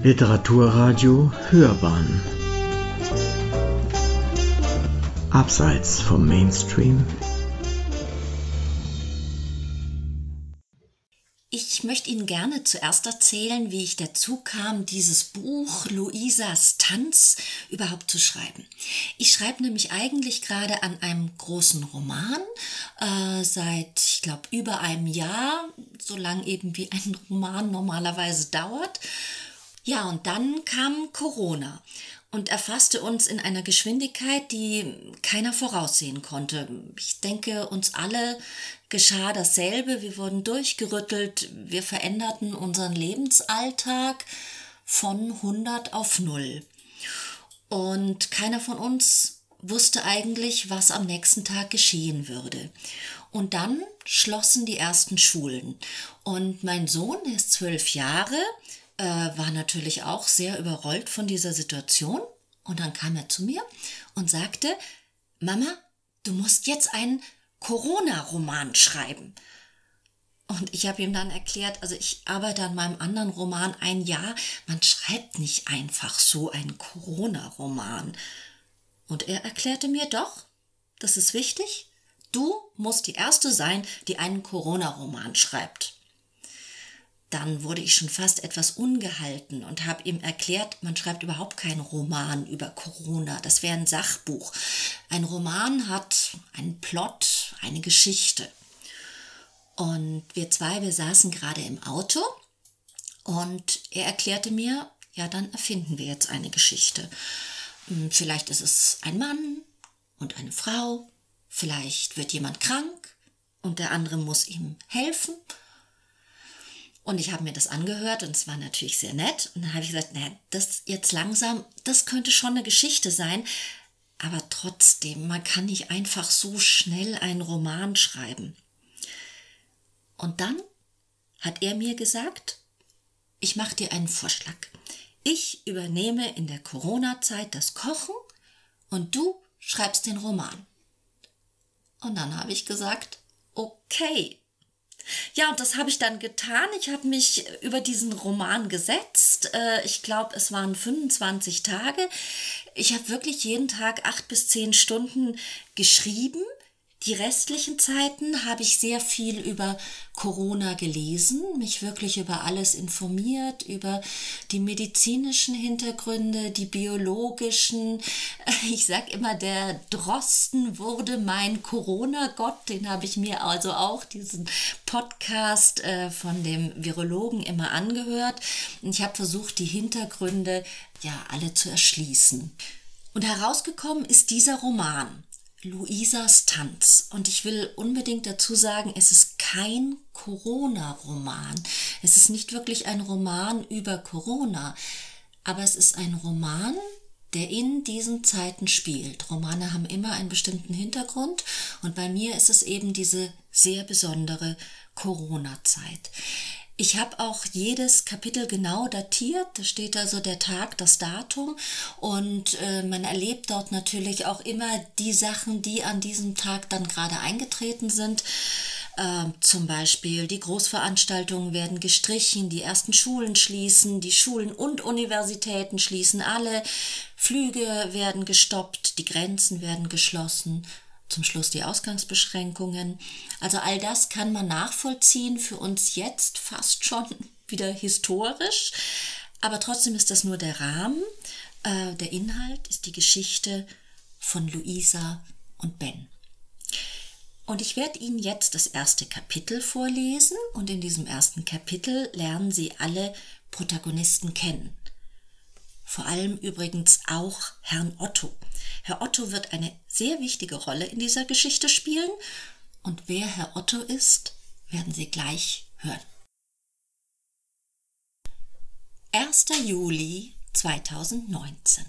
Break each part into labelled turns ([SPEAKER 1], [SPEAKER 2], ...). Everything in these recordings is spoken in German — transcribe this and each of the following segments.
[SPEAKER 1] Literaturradio Hörbahn Abseits vom Mainstream
[SPEAKER 2] Ich möchte Ihnen gerne zuerst erzählen, wie ich dazu kam, dieses Buch Luisas Tanz überhaupt zu schreiben. Ich schreibe nämlich eigentlich gerade an einem großen Roman äh, seit, ich glaube, über einem Jahr, so lang eben wie ein Roman normalerweise dauert. Ja, und dann kam Corona und erfasste uns in einer Geschwindigkeit, die keiner voraussehen konnte. Ich denke, uns alle geschah dasselbe. Wir wurden durchgerüttelt, wir veränderten unseren Lebensalltag von 100 auf 0. Und keiner von uns wusste eigentlich, was am nächsten Tag geschehen würde. Und dann schlossen die ersten Schulen. Und mein Sohn, ist zwölf Jahre, äh, war natürlich auch sehr überrollt von dieser Situation. Und dann kam er zu mir und sagte, Mama, du musst jetzt einen Corona-Roman schreiben. Und ich habe ihm dann erklärt, also ich arbeite an meinem anderen Roman ein Jahr, man schreibt nicht einfach so einen Corona-Roman. Und er erklärte mir doch, das ist wichtig, du musst die Erste sein, die einen Corona-Roman schreibt. Dann wurde ich schon fast etwas ungehalten und habe ihm erklärt, man schreibt überhaupt keinen Roman über Corona, das wäre ein Sachbuch. Ein Roman hat einen Plot, eine Geschichte. Und wir zwei, wir saßen gerade im Auto und er erklärte mir, ja, dann erfinden wir jetzt eine Geschichte. Hm, vielleicht ist es ein Mann und eine Frau, vielleicht wird jemand krank und der andere muss ihm helfen und ich habe mir das angehört und es war natürlich sehr nett. Und dann habe ich gesagt, naja, das jetzt langsam, das könnte schon eine Geschichte sein. Aber trotzdem, man kann nicht einfach so schnell einen Roman schreiben. Und dann hat er mir gesagt, ich mache dir einen Vorschlag. Ich übernehme in der Corona-Zeit das Kochen und du schreibst den Roman. Und dann habe ich gesagt, okay, ja, und das habe ich dann getan. Ich habe mich über diesen Roman gesetzt. Äh, ich glaube, es waren 25 Tage. Ich habe wirklich jeden Tag acht bis zehn Stunden geschrieben die restlichen Zeiten habe ich sehr viel über Corona gelesen, mich wirklich über alles informiert, über die medizinischen Hintergründe, die biologischen. Ich sag immer, der Drosten wurde mein Corona-Gott, den habe ich mir also auch diesen Podcast äh, von dem Virologen immer angehört. Und ich habe versucht, die Hintergründe ja alle zu erschließen. Und herausgekommen ist dieser Roman. Luisas Tanz. Und ich will unbedingt dazu sagen, es ist kein Corona-Roman. Es ist nicht wirklich ein Roman über Corona, aber es ist ein Roman, der in diesen Zeiten spielt. Romane haben immer einen bestimmten Hintergrund und bei mir ist es eben diese sehr besondere Corona-Zeit. Ich habe auch jedes Kapitel genau datiert. Da steht also der Tag, das Datum. Und äh, man erlebt dort natürlich auch immer die Sachen, die an diesem Tag dann gerade eingetreten sind. Äh, zum Beispiel die Großveranstaltungen werden gestrichen, die ersten Schulen schließen, die Schulen und Universitäten schließen alle, Flüge werden gestoppt, die Grenzen werden geschlossen zum Schluss die Ausgangsbeschränkungen. Also all das kann man nachvollziehen, für uns jetzt fast schon wieder historisch, aber trotzdem ist das nur der Rahmen. Äh, der Inhalt ist die Geschichte von Luisa und Ben. Und ich werde Ihnen jetzt das erste Kapitel vorlesen und in diesem ersten Kapitel lernen Sie alle Protagonisten kennen. Vor allem übrigens auch Herrn Otto. Herr Otto wird eine sehr wichtige Rolle in dieser Geschichte spielen und wer Herr Otto ist, werden Sie gleich hören. 1. Juli 2019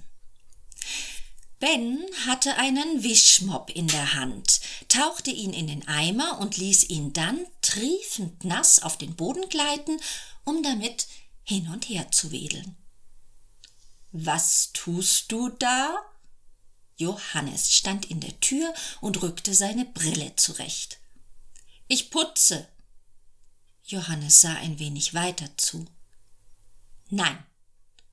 [SPEAKER 2] Ben hatte einen Wischmopp in der Hand, tauchte ihn in den Eimer und ließ ihn dann triefend nass auf den Boden gleiten, um damit hin und her zu wedeln. Was tust du da? Johannes stand in der Tür und rückte seine Brille zurecht. Ich putze. Johannes sah ein wenig weiter zu. Nein,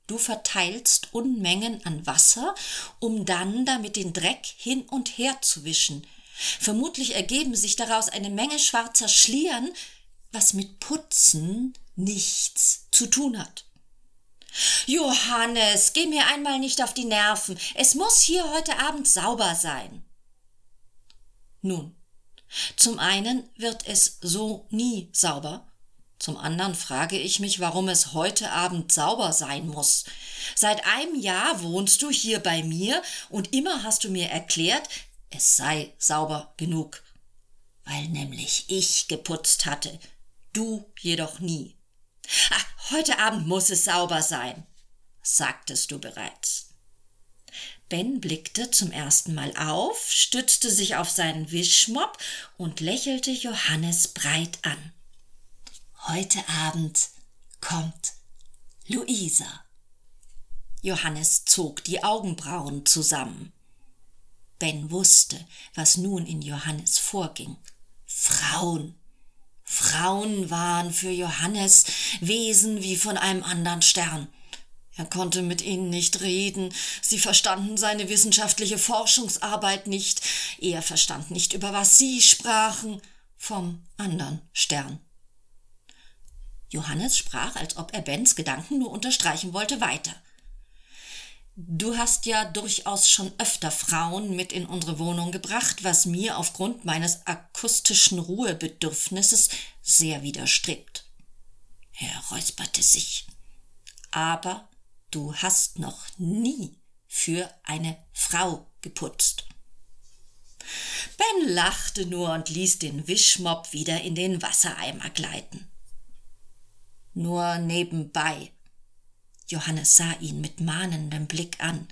[SPEAKER 2] Du verteilst Unmengen an Wasser, um dann damit den Dreck hin und her zu wischen. Vermutlich ergeben sich daraus eine Menge schwarzer Schlieren, was mit Putzen nichts zu tun hat. Johannes, geh mir einmal nicht auf die Nerven. Es muss hier heute Abend sauber sein. Nun, zum einen wird es so nie sauber, zum anderen frage ich mich, warum es heute Abend sauber sein muss. Seit einem Jahr wohnst du hier bei mir und immer hast du mir erklärt, es sei sauber genug. Weil nämlich ich geputzt hatte, du jedoch nie. Ach, heute Abend muss es sauber sein, sagtest du bereits. Ben blickte zum ersten Mal auf, stützte sich auf seinen Wischmopp und lächelte Johannes breit an. Heute Abend kommt Luisa. Johannes zog die Augenbrauen zusammen. Ben wusste, was nun in Johannes vorging. Frauen. Frauen waren für Johannes Wesen wie von einem anderen Stern. Er konnte mit ihnen nicht reden, sie verstanden seine wissenschaftliche Forschungsarbeit nicht, er verstand nicht, über was sie sprachen, vom anderen Stern. Johannes sprach, als ob er Bens Gedanken nur unterstreichen wollte, weiter. Du hast ja durchaus schon öfter Frauen mit in unsere Wohnung gebracht, was mir aufgrund meines akustischen Ruhebedürfnisses sehr widerstrebt. Er räusperte sich. Aber du hast noch nie für eine Frau geputzt. Ben lachte nur und ließ den Wischmopp wieder in den Wassereimer gleiten nur nebenbei. Johannes sah ihn mit mahnendem Blick an.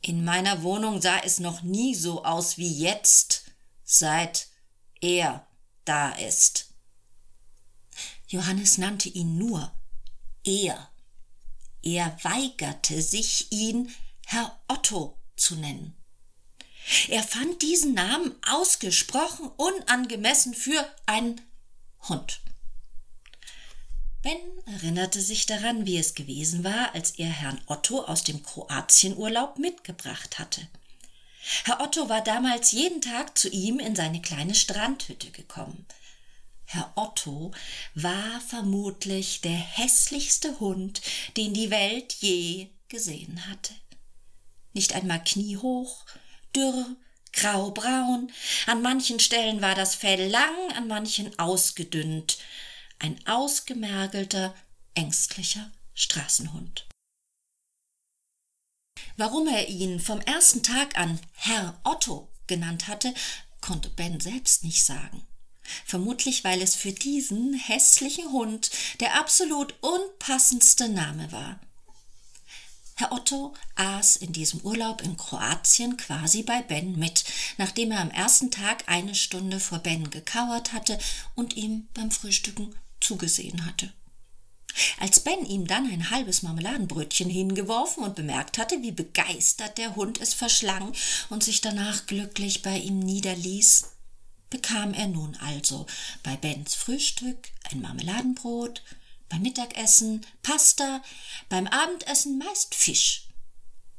[SPEAKER 2] In meiner Wohnung sah es noch nie so aus wie jetzt, seit er da ist. Johannes nannte ihn nur er. Er weigerte sich, ihn Herr Otto zu nennen. Er fand diesen Namen ausgesprochen unangemessen für einen Hund. Ben erinnerte sich daran, wie es gewesen war, als er Herrn Otto aus dem Kroatienurlaub mitgebracht hatte. Herr Otto war damals jeden Tag zu ihm in seine kleine Strandhütte gekommen. Herr Otto war vermutlich der hässlichste Hund, den die Welt je gesehen hatte. Nicht einmal kniehoch, dürr, graubraun, an manchen Stellen war das Fell lang, an manchen ausgedünnt, ein ausgemergelter, ängstlicher Straßenhund. Warum er ihn vom ersten Tag an Herr Otto genannt hatte, konnte Ben selbst nicht sagen. Vermutlich, weil es für diesen hässlichen Hund der absolut unpassendste Name war. Herr Otto aß in diesem Urlaub in Kroatien quasi bei Ben mit, nachdem er am ersten Tag eine Stunde vor Ben gekauert hatte und ihm beim Frühstücken zugesehen hatte. Als Ben ihm dann ein halbes Marmeladenbrötchen hingeworfen und bemerkt hatte, wie begeistert der Hund es verschlang und sich danach glücklich bei ihm niederließ, bekam er nun also bei Bens Frühstück ein Marmeladenbrot, beim Mittagessen Pasta, beim Abendessen meist Fisch.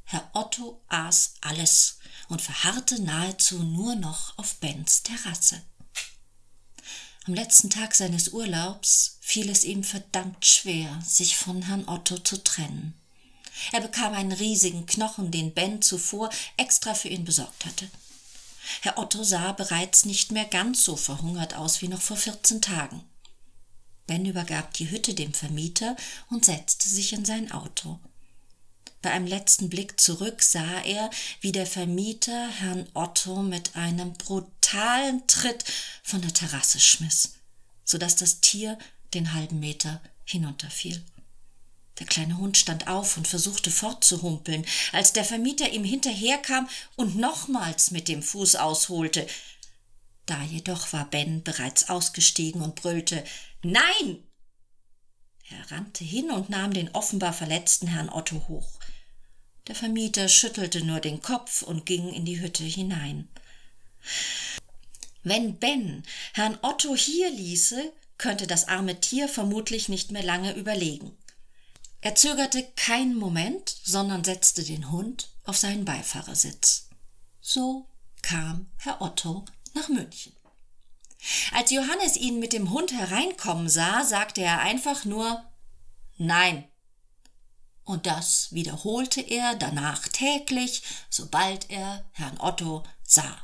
[SPEAKER 2] Herr Otto aß alles und verharrte nahezu nur noch auf Bens Terrasse. Am letzten Tag seines Urlaubs fiel es ihm verdammt schwer, sich von Herrn Otto zu trennen. Er bekam einen riesigen Knochen, den Ben zuvor extra für ihn besorgt hatte. Herr Otto sah bereits nicht mehr ganz so verhungert aus wie noch vor vierzehn Tagen. Ben übergab die Hütte dem Vermieter und setzte sich in sein Auto. Bei einem letzten Blick zurück sah er, wie der Vermieter Herrn Otto mit einem brutalen Tritt von der Terrasse schmiss, so dass das Tier den halben Meter hinunterfiel. Der kleine Hund stand auf und versuchte fortzuhumpeln, als der Vermieter ihm hinterherkam und nochmals mit dem Fuß ausholte. Da jedoch war Ben bereits ausgestiegen und brüllte Nein. Er rannte hin und nahm den offenbar verletzten Herrn Otto hoch. Der Vermieter schüttelte nur den Kopf und ging in die Hütte hinein. Wenn Ben Herrn Otto hier ließe, könnte das arme Tier vermutlich nicht mehr lange überlegen. Er zögerte keinen Moment, sondern setzte den Hund auf seinen Beifahrersitz. So kam Herr Otto nach München. Als Johannes ihn mit dem Hund hereinkommen sah, sagte er einfach nur Nein. Und das wiederholte er danach täglich, sobald er Herrn Otto sah.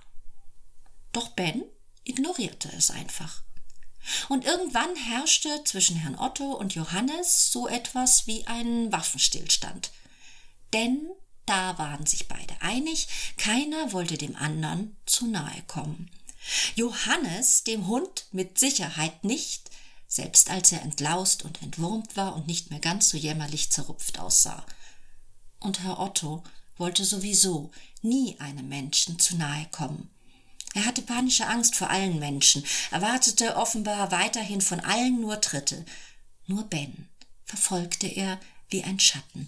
[SPEAKER 2] Doch Ben ignorierte es einfach. Und irgendwann herrschte zwischen Herrn Otto und Johannes so etwas wie ein Waffenstillstand. Denn da waren sich beide einig, keiner wollte dem anderen zu nahe kommen. Johannes, dem Hund, mit Sicherheit nicht, selbst als er entlaust und entwurmt war und nicht mehr ganz so jämmerlich zerrupft aussah. Und Herr Otto wollte sowieso nie einem Menschen zu nahe kommen. Er hatte panische Angst vor allen Menschen, erwartete offenbar weiterhin von allen nur Tritte. Nur Ben verfolgte er wie ein Schatten.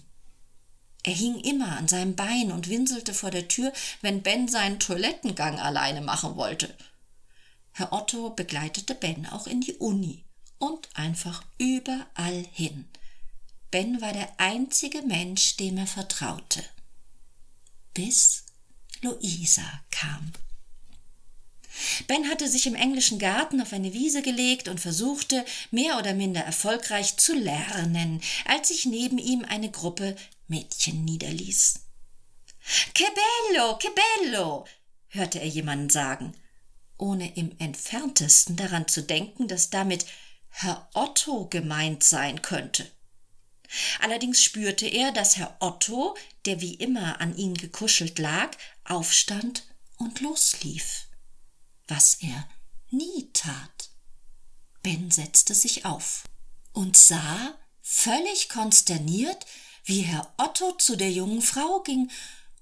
[SPEAKER 2] Er hing immer an seinem Bein und winselte vor der Tür, wenn Ben seinen Toilettengang alleine machen wollte. Herr Otto begleitete Ben auch in die Uni und einfach überall hin. Ben war der einzige Mensch, dem er vertraute. Bis Luisa kam. Ben hatte sich im englischen Garten auf eine Wiese gelegt und versuchte, mehr oder minder erfolgreich zu lernen, als sich neben ihm eine Gruppe Mädchen niederließ. Que bello, che bello, hörte er jemanden sagen, ohne im entferntesten daran zu denken, dass damit Herr Otto gemeint sein könnte. Allerdings spürte er, dass Herr Otto, der wie immer an ihn gekuschelt lag, aufstand und loslief was er nie tat. Ben setzte sich auf und sah, völlig konsterniert, wie Herr Otto zu der jungen Frau ging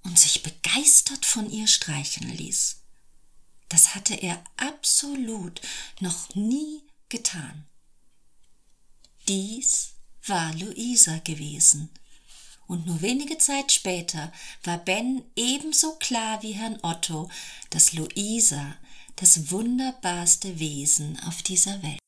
[SPEAKER 2] und sich begeistert von ihr streicheln ließ. Das hatte er absolut noch nie getan. Dies war Luisa gewesen, und nur wenige Zeit später war Ben ebenso klar wie Herrn Otto, dass Luisa das wunderbarste Wesen auf dieser Welt.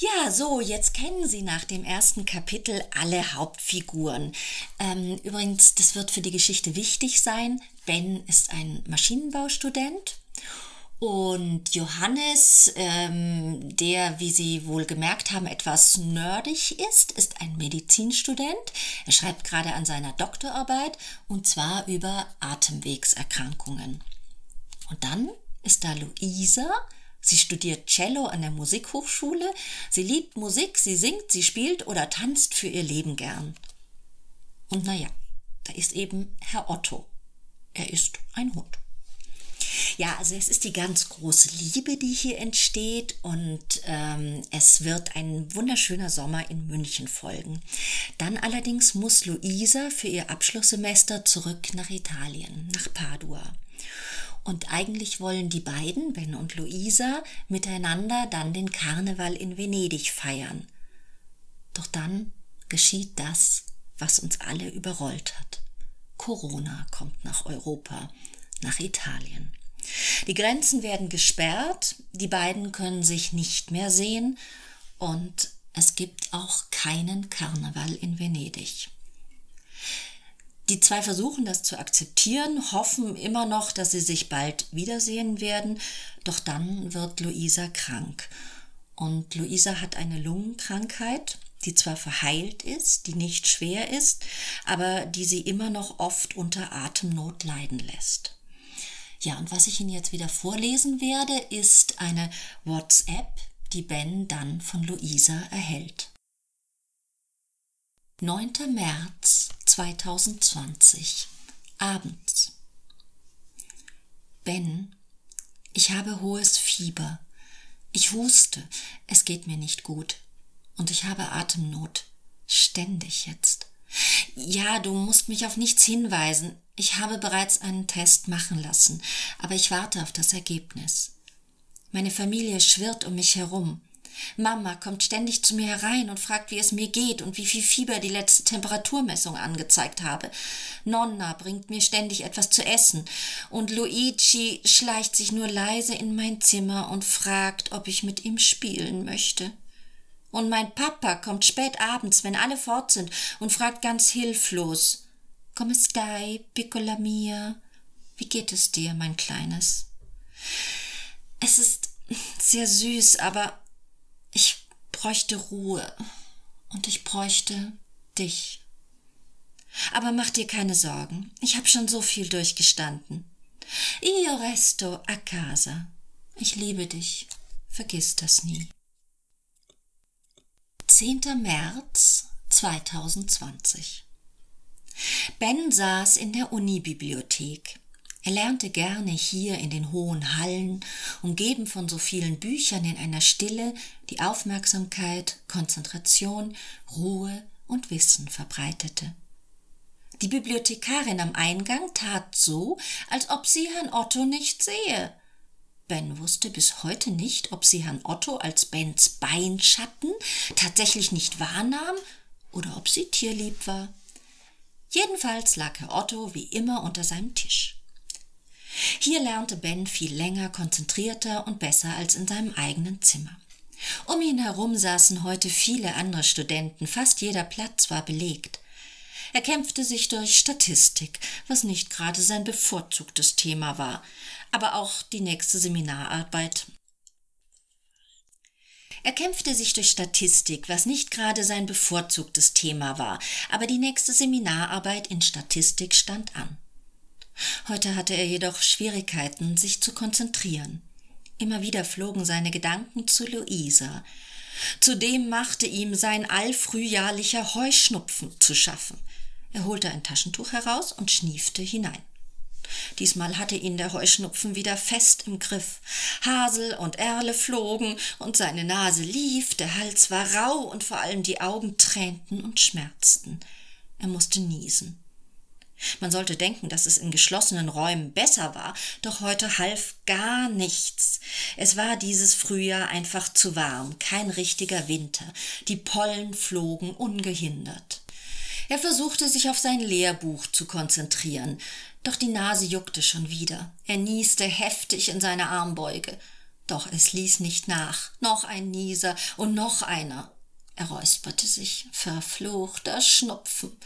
[SPEAKER 2] Ja, so, jetzt kennen Sie nach dem ersten Kapitel alle Hauptfiguren. Ähm, übrigens, das wird für die Geschichte wichtig sein. Ben ist ein Maschinenbaustudent und Johannes, ähm, der, wie Sie wohl gemerkt haben, etwas nerdig ist, ist ein Medizinstudent. Er schreibt gerade an seiner Doktorarbeit und zwar über Atemwegserkrankungen. Und dann ist da Luisa. Sie studiert Cello an der Musikhochschule. Sie liebt Musik, sie singt, sie spielt oder tanzt für ihr Leben gern. Und naja, da ist eben Herr Otto. Er ist ein Hund. Ja, also es ist die ganz große Liebe, die hier entsteht und ähm, es wird ein wunderschöner Sommer in München folgen. Dann allerdings muss Luisa für ihr Abschlusssemester zurück nach Italien, nach Padua. Und eigentlich wollen die beiden, Ben und Luisa, miteinander dann den Karneval in Venedig feiern. Doch dann geschieht das, was uns alle überrollt hat. Corona kommt nach Europa, nach Italien. Die Grenzen werden gesperrt, die beiden können sich nicht mehr sehen und es gibt auch keinen Karneval in Venedig. Die zwei versuchen das zu akzeptieren, hoffen immer noch, dass sie sich bald wiedersehen werden, doch dann wird Luisa krank. Und Luisa hat eine Lungenkrankheit, die zwar verheilt ist, die nicht schwer ist, aber die sie immer noch oft unter Atemnot leiden lässt. Ja, und was ich Ihnen jetzt wieder vorlesen werde, ist eine WhatsApp, die Ben dann von Luisa erhält. 9. März 2020 abends. Ben, ich habe hohes Fieber. Ich huste, es geht mir nicht gut. Und ich habe Atemnot. Ständig jetzt. Ja, du musst mich auf nichts hinweisen. Ich habe bereits einen Test machen lassen, aber ich warte auf das Ergebnis. Meine Familie schwirrt um mich herum. Mama kommt ständig zu mir herein und fragt, wie es mir geht und wie viel Fieber die letzte Temperaturmessung angezeigt habe. Nonna bringt mir ständig etwas zu essen und Luigi schleicht sich nur leise in mein Zimmer und fragt, ob ich mit ihm spielen möchte. Und mein Papa kommt spät abends, wenn alle fort sind, und fragt ganz hilflos: Come stai, piccola mia? Wie geht es dir, mein Kleines? Es ist sehr süß, aber ich bräuchte Ruhe und ich bräuchte dich. Aber mach dir keine Sorgen, ich habe schon so viel durchgestanden. Io resto a casa. Ich liebe dich, vergiss das nie. 10. März 2020 Ben saß in der Unibibliothek. Er lernte gerne hier in den hohen Hallen, umgeben von so vielen Büchern in einer Stille, die Aufmerksamkeit, Konzentration, Ruhe und Wissen verbreitete. Die Bibliothekarin am Eingang tat so, als ob sie Herrn Otto nicht sehe. Ben wusste bis heute nicht, ob sie Herrn Otto als Bens Beinschatten tatsächlich nicht wahrnahm oder ob sie tierlieb war. Jedenfalls lag Herr Otto wie immer unter seinem Tisch. Hier lernte Ben viel länger, konzentrierter und besser als in seinem eigenen Zimmer. Um ihn herum saßen heute viele andere Studenten, fast jeder Platz war belegt. Er kämpfte sich durch Statistik, was nicht gerade sein bevorzugtes Thema war, aber auch die nächste Seminararbeit. Er kämpfte sich durch Statistik, was nicht gerade sein bevorzugtes Thema war, aber die nächste Seminararbeit in Statistik stand an. Heute hatte er jedoch Schwierigkeiten, sich zu konzentrieren. Immer wieder flogen seine Gedanken zu Luisa. Zudem machte ihm sein allfrühjahrlicher Heuschnupfen zu schaffen. Er holte ein Taschentuch heraus und schniefte hinein. Diesmal hatte ihn der Heuschnupfen wieder fest im Griff. Hasel und Erle flogen und seine Nase lief, der Hals war rau und vor allem die Augen tränten und schmerzten. Er musste niesen. Man sollte denken, dass es in geschlossenen Räumen besser war, doch heute half gar nichts. Es war dieses Frühjahr einfach zu warm, kein richtiger Winter. Die Pollen flogen ungehindert. Er versuchte sich auf sein Lehrbuch zu konzentrieren, doch die Nase juckte schon wieder. Er nieste heftig in seine Armbeuge. Doch es ließ nicht nach. Noch ein Nieser und noch einer. Er räusperte sich. Verfluchter Schnupfen.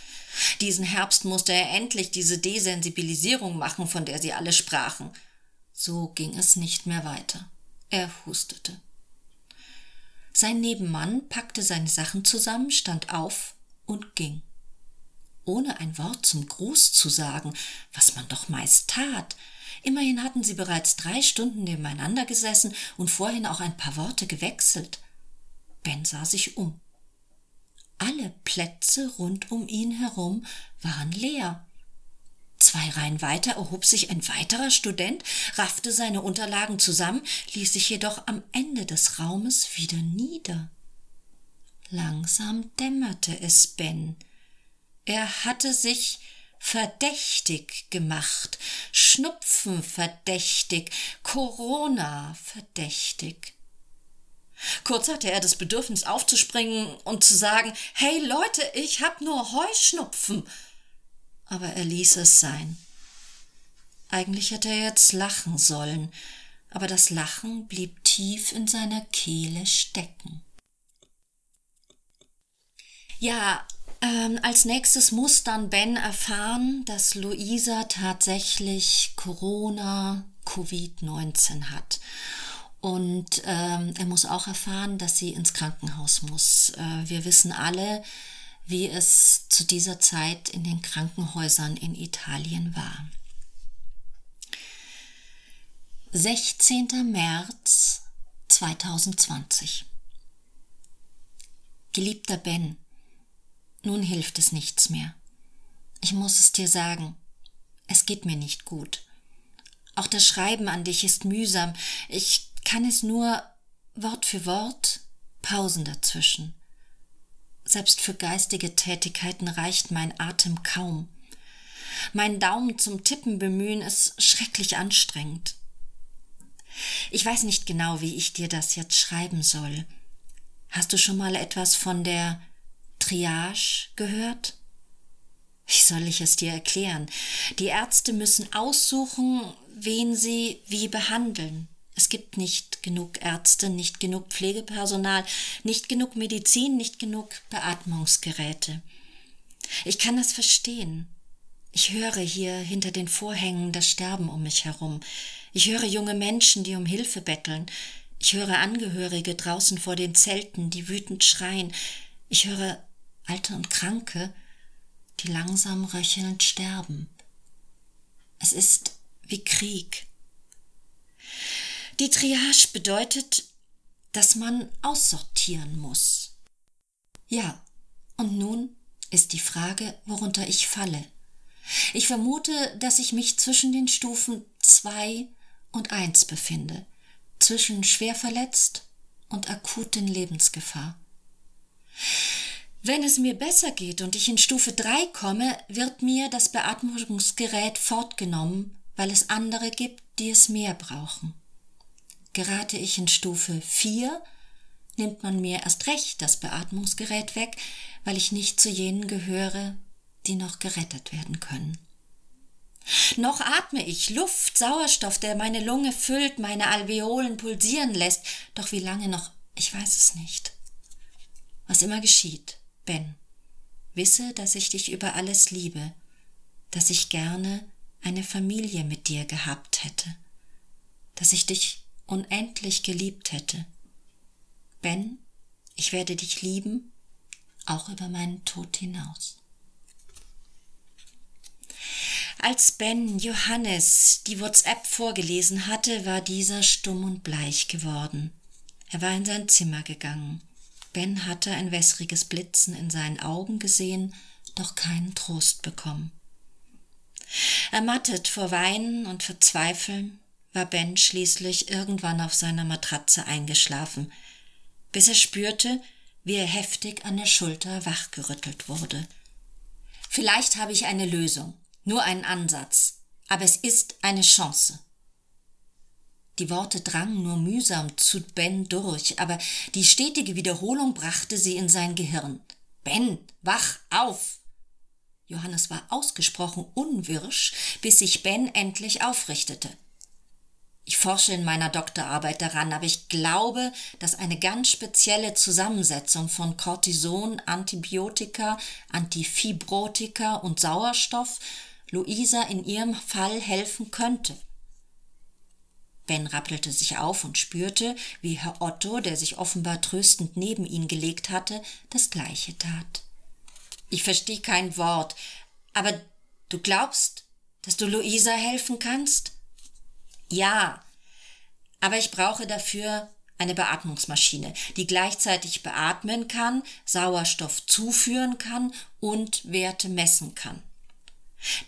[SPEAKER 2] Diesen Herbst musste er endlich diese Desensibilisierung machen, von der sie alle sprachen. So ging es nicht mehr weiter. Er hustete. Sein Nebenmann packte seine Sachen zusammen, stand auf und ging. Ohne ein Wort zum Gruß zu sagen, was man doch meist tat. Immerhin hatten sie bereits drei Stunden nebeneinander gesessen und vorhin auch ein paar Worte gewechselt. Ben sah sich um. Alle Plätze rund um ihn herum waren leer. Zwei Reihen weiter erhob sich ein weiterer Student, raffte seine Unterlagen zusammen, ließ sich jedoch am Ende des Raumes wieder nieder. Langsam dämmerte es Ben. Er hatte sich verdächtig gemacht, Schnupfen verdächtig, Corona verdächtig. Kurz hatte er das Bedürfnis aufzuspringen und zu sagen, hey Leute, ich hab nur Heuschnupfen. Aber er ließ es sein. Eigentlich hätte er jetzt lachen sollen, aber das Lachen blieb tief in seiner Kehle stecken. Ja, ähm, als nächstes muss dann Ben erfahren, dass Luisa tatsächlich Corona Covid-19 hat. Und ähm, er muss auch erfahren, dass sie ins Krankenhaus muss. Äh, wir wissen alle, wie es zu dieser Zeit in den Krankenhäusern in Italien war. 16. März 2020 Geliebter Ben, nun hilft es nichts mehr. Ich muss es dir sagen, es geht mir nicht gut. Auch das Schreiben an dich ist mühsam. Ich kann es nur Wort für Wort, Pausen dazwischen. Selbst für geistige Tätigkeiten reicht mein Atem kaum. Mein Daumen zum Tippen bemühen ist schrecklich anstrengend. Ich weiß nicht genau, wie ich dir das jetzt schreiben soll. Hast du schon mal etwas von der Triage gehört? Wie soll ich es dir erklären? Die Ärzte müssen aussuchen, wen sie wie behandeln. Es gibt nicht genug Ärzte, nicht genug Pflegepersonal, nicht genug Medizin, nicht genug Beatmungsgeräte. Ich kann das verstehen. Ich höre hier hinter den Vorhängen das Sterben um mich herum. Ich höre junge Menschen, die um Hilfe betteln. Ich höre Angehörige draußen vor den Zelten, die wütend schreien. Ich höre Alte und Kranke, die langsam röchelnd sterben. Es ist wie Krieg. Die Triage bedeutet, dass man aussortieren muss. Ja, und nun ist die Frage, worunter ich falle. Ich vermute, dass ich mich zwischen den Stufen zwei und eins befinde, zwischen schwer verletzt und akuten Lebensgefahr. Wenn es mir besser geht und ich in Stufe drei komme, wird mir das Beatmungsgerät fortgenommen, weil es andere gibt, die es mehr brauchen. Gerate ich in Stufe 4, nimmt man mir erst recht das Beatmungsgerät weg, weil ich nicht zu jenen gehöre, die noch gerettet werden können. Noch atme ich Luft, Sauerstoff, der meine Lunge füllt, meine Alveolen pulsieren lässt, doch wie lange noch, ich weiß es nicht. Was immer geschieht, Ben, wisse, dass ich dich über alles liebe, dass ich gerne eine Familie mit dir gehabt hätte, dass ich dich unendlich geliebt hätte. Ben, ich werde dich lieben, auch über meinen Tod hinaus. Als Ben Johannes die WhatsApp vorgelesen hatte, war dieser stumm und bleich geworden. Er war in sein Zimmer gegangen. Ben hatte ein wässriges Blitzen in seinen Augen gesehen, doch keinen Trost bekommen. Ermattet vor Weinen und Verzweifeln war Ben schließlich irgendwann auf seiner Matratze eingeschlafen, bis er spürte, wie er heftig an der Schulter wachgerüttelt wurde. Vielleicht habe ich eine Lösung, nur einen Ansatz, aber es ist eine Chance. Die Worte drangen nur mühsam zu Ben durch, aber die stetige Wiederholung brachte sie in sein Gehirn. Ben, wach auf! Johannes war ausgesprochen unwirsch, bis sich Ben endlich aufrichtete. Ich forsche in meiner Doktorarbeit daran, aber ich glaube, dass eine ganz spezielle Zusammensetzung von Cortison, Antibiotika, Antifibrotika und Sauerstoff Luisa in ihrem Fall helfen könnte. Ben rappelte sich auf und spürte, wie Herr Otto, der sich offenbar tröstend neben ihn gelegt hatte, das gleiche tat. Ich verstehe kein Wort, aber du glaubst, dass du Luisa helfen kannst? Ja, aber ich brauche dafür eine Beatmungsmaschine, die gleichzeitig beatmen kann, Sauerstoff zuführen kann und Werte messen kann.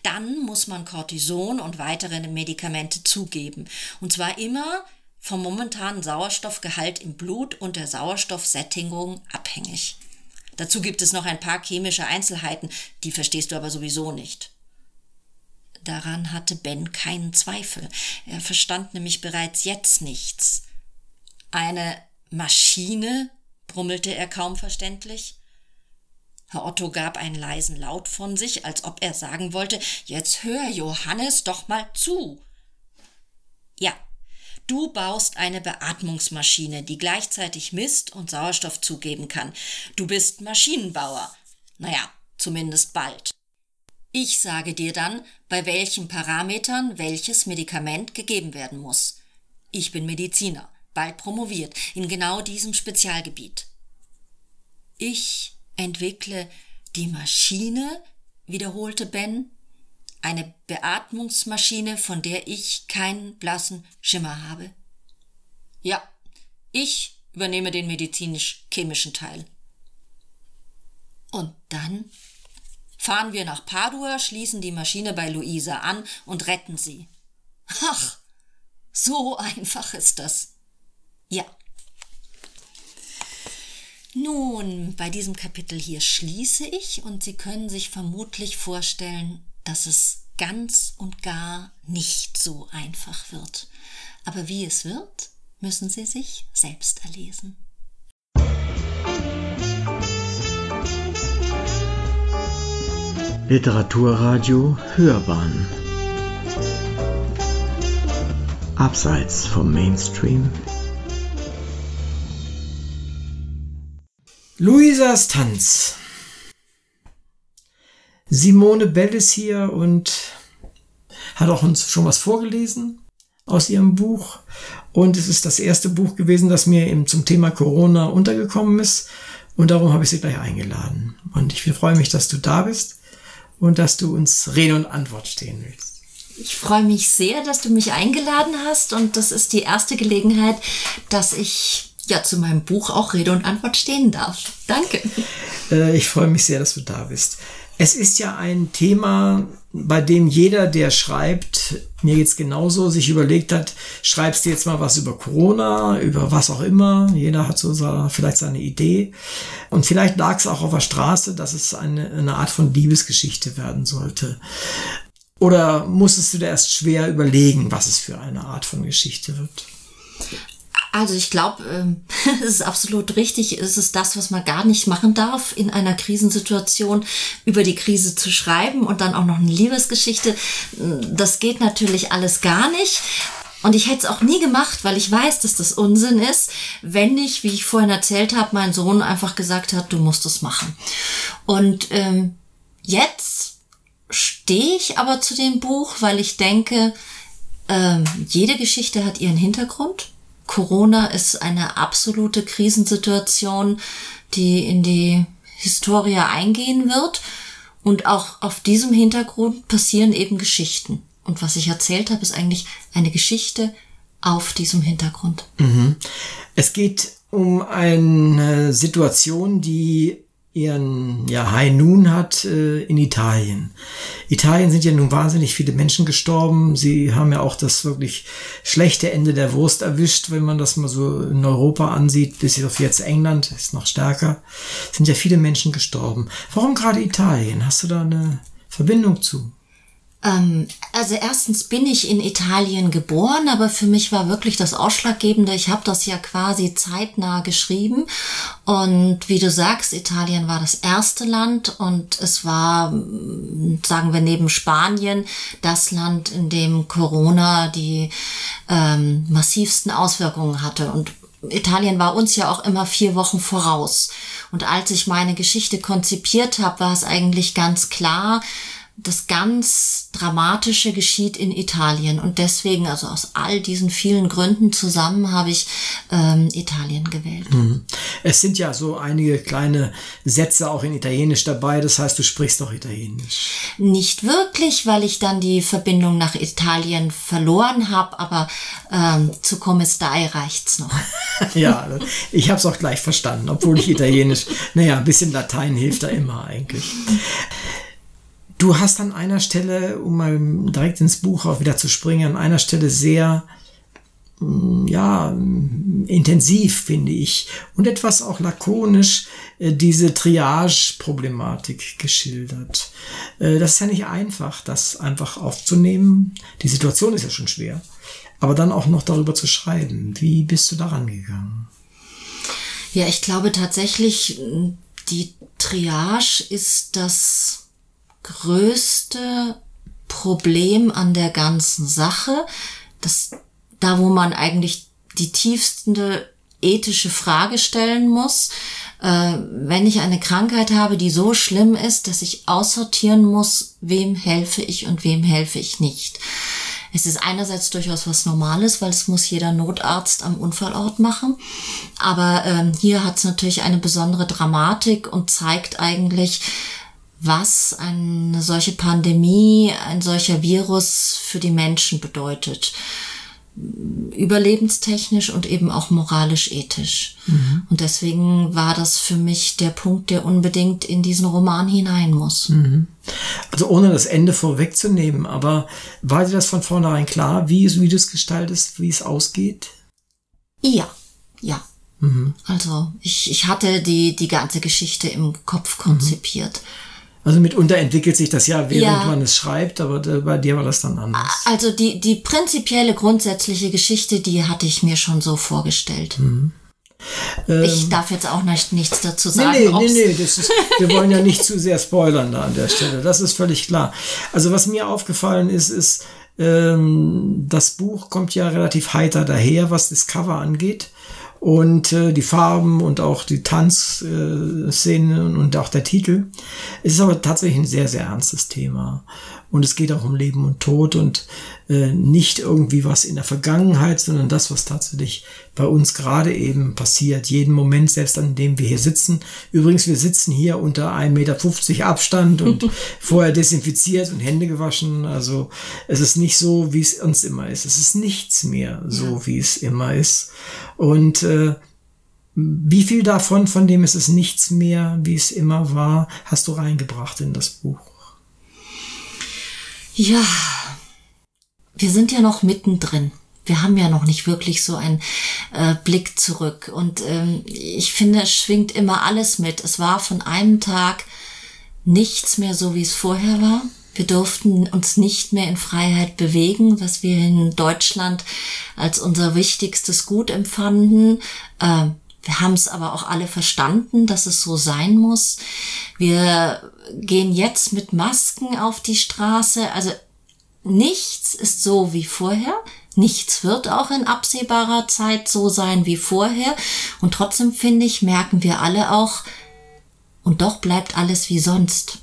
[SPEAKER 2] Dann muss man Cortison und weitere Medikamente zugeben, und zwar immer vom momentanen Sauerstoffgehalt im Blut und der Sauerstoffsättigung abhängig. Dazu gibt es noch ein paar chemische Einzelheiten, die verstehst du aber sowieso nicht. Daran hatte Ben keinen Zweifel. Er verstand nämlich bereits jetzt nichts. Eine Maschine? brummelte er kaum verständlich. Herr Otto gab einen leisen Laut von sich, als ob er sagen wollte, jetzt hör Johannes doch mal zu. Ja, du baust eine Beatmungsmaschine, die gleichzeitig misst und Sauerstoff zugeben kann. Du bist Maschinenbauer. Naja, zumindest bald. Ich sage dir dann, bei welchen Parametern welches Medikament gegeben werden muss. Ich bin Mediziner, bald promoviert, in genau diesem Spezialgebiet. Ich entwickle die Maschine, wiederholte Ben, eine Beatmungsmaschine, von der ich keinen blassen Schimmer habe. Ja, ich übernehme den medizinisch-chemischen Teil. Und dann Fahren wir nach Padua, schließen die Maschine bei Luisa an und retten sie. Ach, so einfach ist das. Ja. Nun, bei diesem Kapitel hier schließe ich und Sie können sich vermutlich vorstellen, dass es ganz und gar nicht so einfach wird. Aber wie es wird, müssen Sie sich selbst erlesen.
[SPEAKER 1] Literaturradio Hörbahn Abseits vom Mainstream.
[SPEAKER 3] Luisas Tanz. Simone Bell ist hier und hat auch uns schon was vorgelesen aus ihrem Buch. Und es ist das erste Buch gewesen, das mir eben zum Thema Corona untergekommen ist. Und darum habe ich sie gleich eingeladen. Und ich freue mich, dass du da bist und dass du uns Rede und Antwort stehen willst.
[SPEAKER 2] Ich freue mich sehr, dass du mich eingeladen hast und das ist die erste Gelegenheit, dass ich ja zu meinem Buch auch Rede und Antwort stehen darf. Danke.
[SPEAKER 3] Äh, ich freue mich sehr, dass du da bist. Es ist ja ein Thema, bei dem jeder, der schreibt, mir jetzt genauso, sich überlegt hat, schreibst du jetzt mal was über Corona, über was auch immer. Jeder hat so vielleicht seine Idee. Und vielleicht lag es auch auf der Straße, dass es eine, eine Art von Liebesgeschichte werden sollte. Oder musstest du da erst schwer überlegen, was es für eine Art von Geschichte wird?
[SPEAKER 2] Also ich glaube, ähm, es ist absolut richtig. Es ist das, was man gar nicht machen darf, in einer Krisensituation über die Krise zu schreiben und dann auch noch eine Liebesgeschichte. Das geht natürlich alles gar nicht. Und ich hätte es auch nie gemacht, weil ich weiß, dass das Unsinn ist, wenn nicht, wie ich vorhin erzählt habe, mein Sohn einfach gesagt hat, du musst es machen. Und ähm, jetzt stehe ich aber zu dem Buch, weil ich denke, ähm, jede Geschichte hat ihren Hintergrund Corona ist eine absolute Krisensituation, die in die Historie eingehen wird. Und auch auf diesem Hintergrund passieren eben Geschichten. Und was ich erzählt habe, ist eigentlich eine Geschichte auf diesem Hintergrund.
[SPEAKER 3] Mhm. Es geht um eine Situation, die ihren ja, High Noon hat äh, in Italien. Italien sind ja nun wahnsinnig viele Menschen gestorben. Sie haben ja auch das wirklich schlechte Ende der Wurst erwischt, wenn man das mal so in Europa ansieht, bis jetzt England ist noch stärker. Sind ja viele Menschen gestorben. Warum gerade Italien? Hast du da eine Verbindung zu?
[SPEAKER 2] Ähm, also erstens bin ich in Italien geboren, aber für mich war wirklich das Ausschlaggebende, ich habe das ja quasi zeitnah geschrieben und wie du sagst, Italien war das erste Land und es war, sagen wir neben Spanien, das Land, in dem Corona die ähm, massivsten Auswirkungen hatte und Italien war uns ja auch immer vier Wochen voraus. Und als ich meine Geschichte konzipiert habe, war es eigentlich ganz klar, das ganz Dramatische geschieht in Italien. Und deswegen, also aus all diesen vielen Gründen zusammen, habe ich ähm, Italien gewählt. Mhm.
[SPEAKER 3] Es sind ja so einige kleine Sätze auch in Italienisch dabei. Das heißt, du sprichst auch Italienisch.
[SPEAKER 2] Nicht wirklich, weil ich dann die Verbindung nach Italien verloren habe, aber ähm, zu Come stai reicht's noch.
[SPEAKER 3] ja, ich habe es auch gleich verstanden, obwohl ich Italienisch, naja, ein bisschen Latein hilft da immer eigentlich. Du hast an einer Stelle, um mal direkt ins Buch auch wieder zu springen, an einer Stelle sehr, mm, ja, intensiv, finde ich, und etwas auch lakonisch äh, diese Triage-Problematik geschildert. Äh, das ist ja nicht einfach, das einfach aufzunehmen. Die Situation ist ja schon schwer. Aber dann auch noch darüber zu schreiben. Wie bist du daran gegangen?
[SPEAKER 2] Ja, ich glaube tatsächlich, die Triage ist das größte Problem an der ganzen Sache, dass da, wo man eigentlich die tiefste ethische Frage stellen muss, äh, wenn ich eine Krankheit habe, die so schlimm ist, dass ich aussortieren muss, wem helfe ich und wem helfe ich nicht. Es ist einerseits durchaus was Normales, weil es muss jeder Notarzt am Unfallort machen. Aber ähm, hier hat es natürlich eine besondere Dramatik und zeigt eigentlich, was eine solche Pandemie, ein solcher Virus für die Menschen bedeutet. Überlebenstechnisch und eben auch moralisch-ethisch. Mhm. Und deswegen war das für mich der Punkt, der unbedingt in diesen Roman hinein muss. Mhm.
[SPEAKER 3] Also ohne das Ende vorwegzunehmen, aber war dir das von vornherein klar, wie, wie du es gestaltest, wie es ausgeht?
[SPEAKER 2] Ja, ja. Mhm. Also ich, ich hatte die, die ganze Geschichte im Kopf konzipiert. Mhm.
[SPEAKER 3] Also mitunter entwickelt sich das ja, während ja. man es schreibt, aber bei dir war das dann anders.
[SPEAKER 2] Also die, die prinzipielle grundsätzliche Geschichte, die hatte ich mir schon so vorgestellt. Mhm. Ich ähm, darf jetzt auch nicht, nichts dazu sagen.
[SPEAKER 3] Nee, nee, nee, nee das ist, wir wollen ja nicht zu sehr spoilern da an der Stelle. Das ist völlig klar. Also was mir aufgefallen ist, ist, Ähm, das Buch kommt ja relativ heiter daher, was das Cover angeht. Und äh, die Farben und auch die Tanzszenen und auch der Titel. Es ist aber tatsächlich ein sehr, sehr ernstes Thema. Und es geht auch um Leben und Tod und äh, nicht irgendwie was in der Vergangenheit, sondern das, was tatsächlich bei uns gerade eben passiert. Jeden Moment, selbst an dem wir hier sitzen. Übrigens, wir sitzen hier unter 1,50 Meter Abstand und vorher desinfiziert und Hände gewaschen. Also es ist nicht so, wie es uns immer ist. Es ist nichts mehr so, ja. wie es immer ist. Und äh, wie viel davon, von dem ist es nichts mehr, wie es immer war, hast du reingebracht in das Buch?
[SPEAKER 2] Ja, wir sind ja noch mittendrin. Wir haben ja noch nicht wirklich so einen äh, Blick zurück. Und ähm, ich finde, es schwingt immer alles mit. Es war von einem Tag nichts mehr so, wie es vorher war. Wir durften uns nicht mehr in Freiheit bewegen, was wir in Deutschland als unser wichtigstes Gut empfanden. Äh, wir haben es aber auch alle verstanden, dass es so sein muss. Wir gehen jetzt mit Masken auf die Straße. Also nichts ist so wie vorher. Nichts wird auch in absehbarer Zeit so sein wie vorher. Und trotzdem finde ich, merken wir alle auch, und doch bleibt alles wie sonst.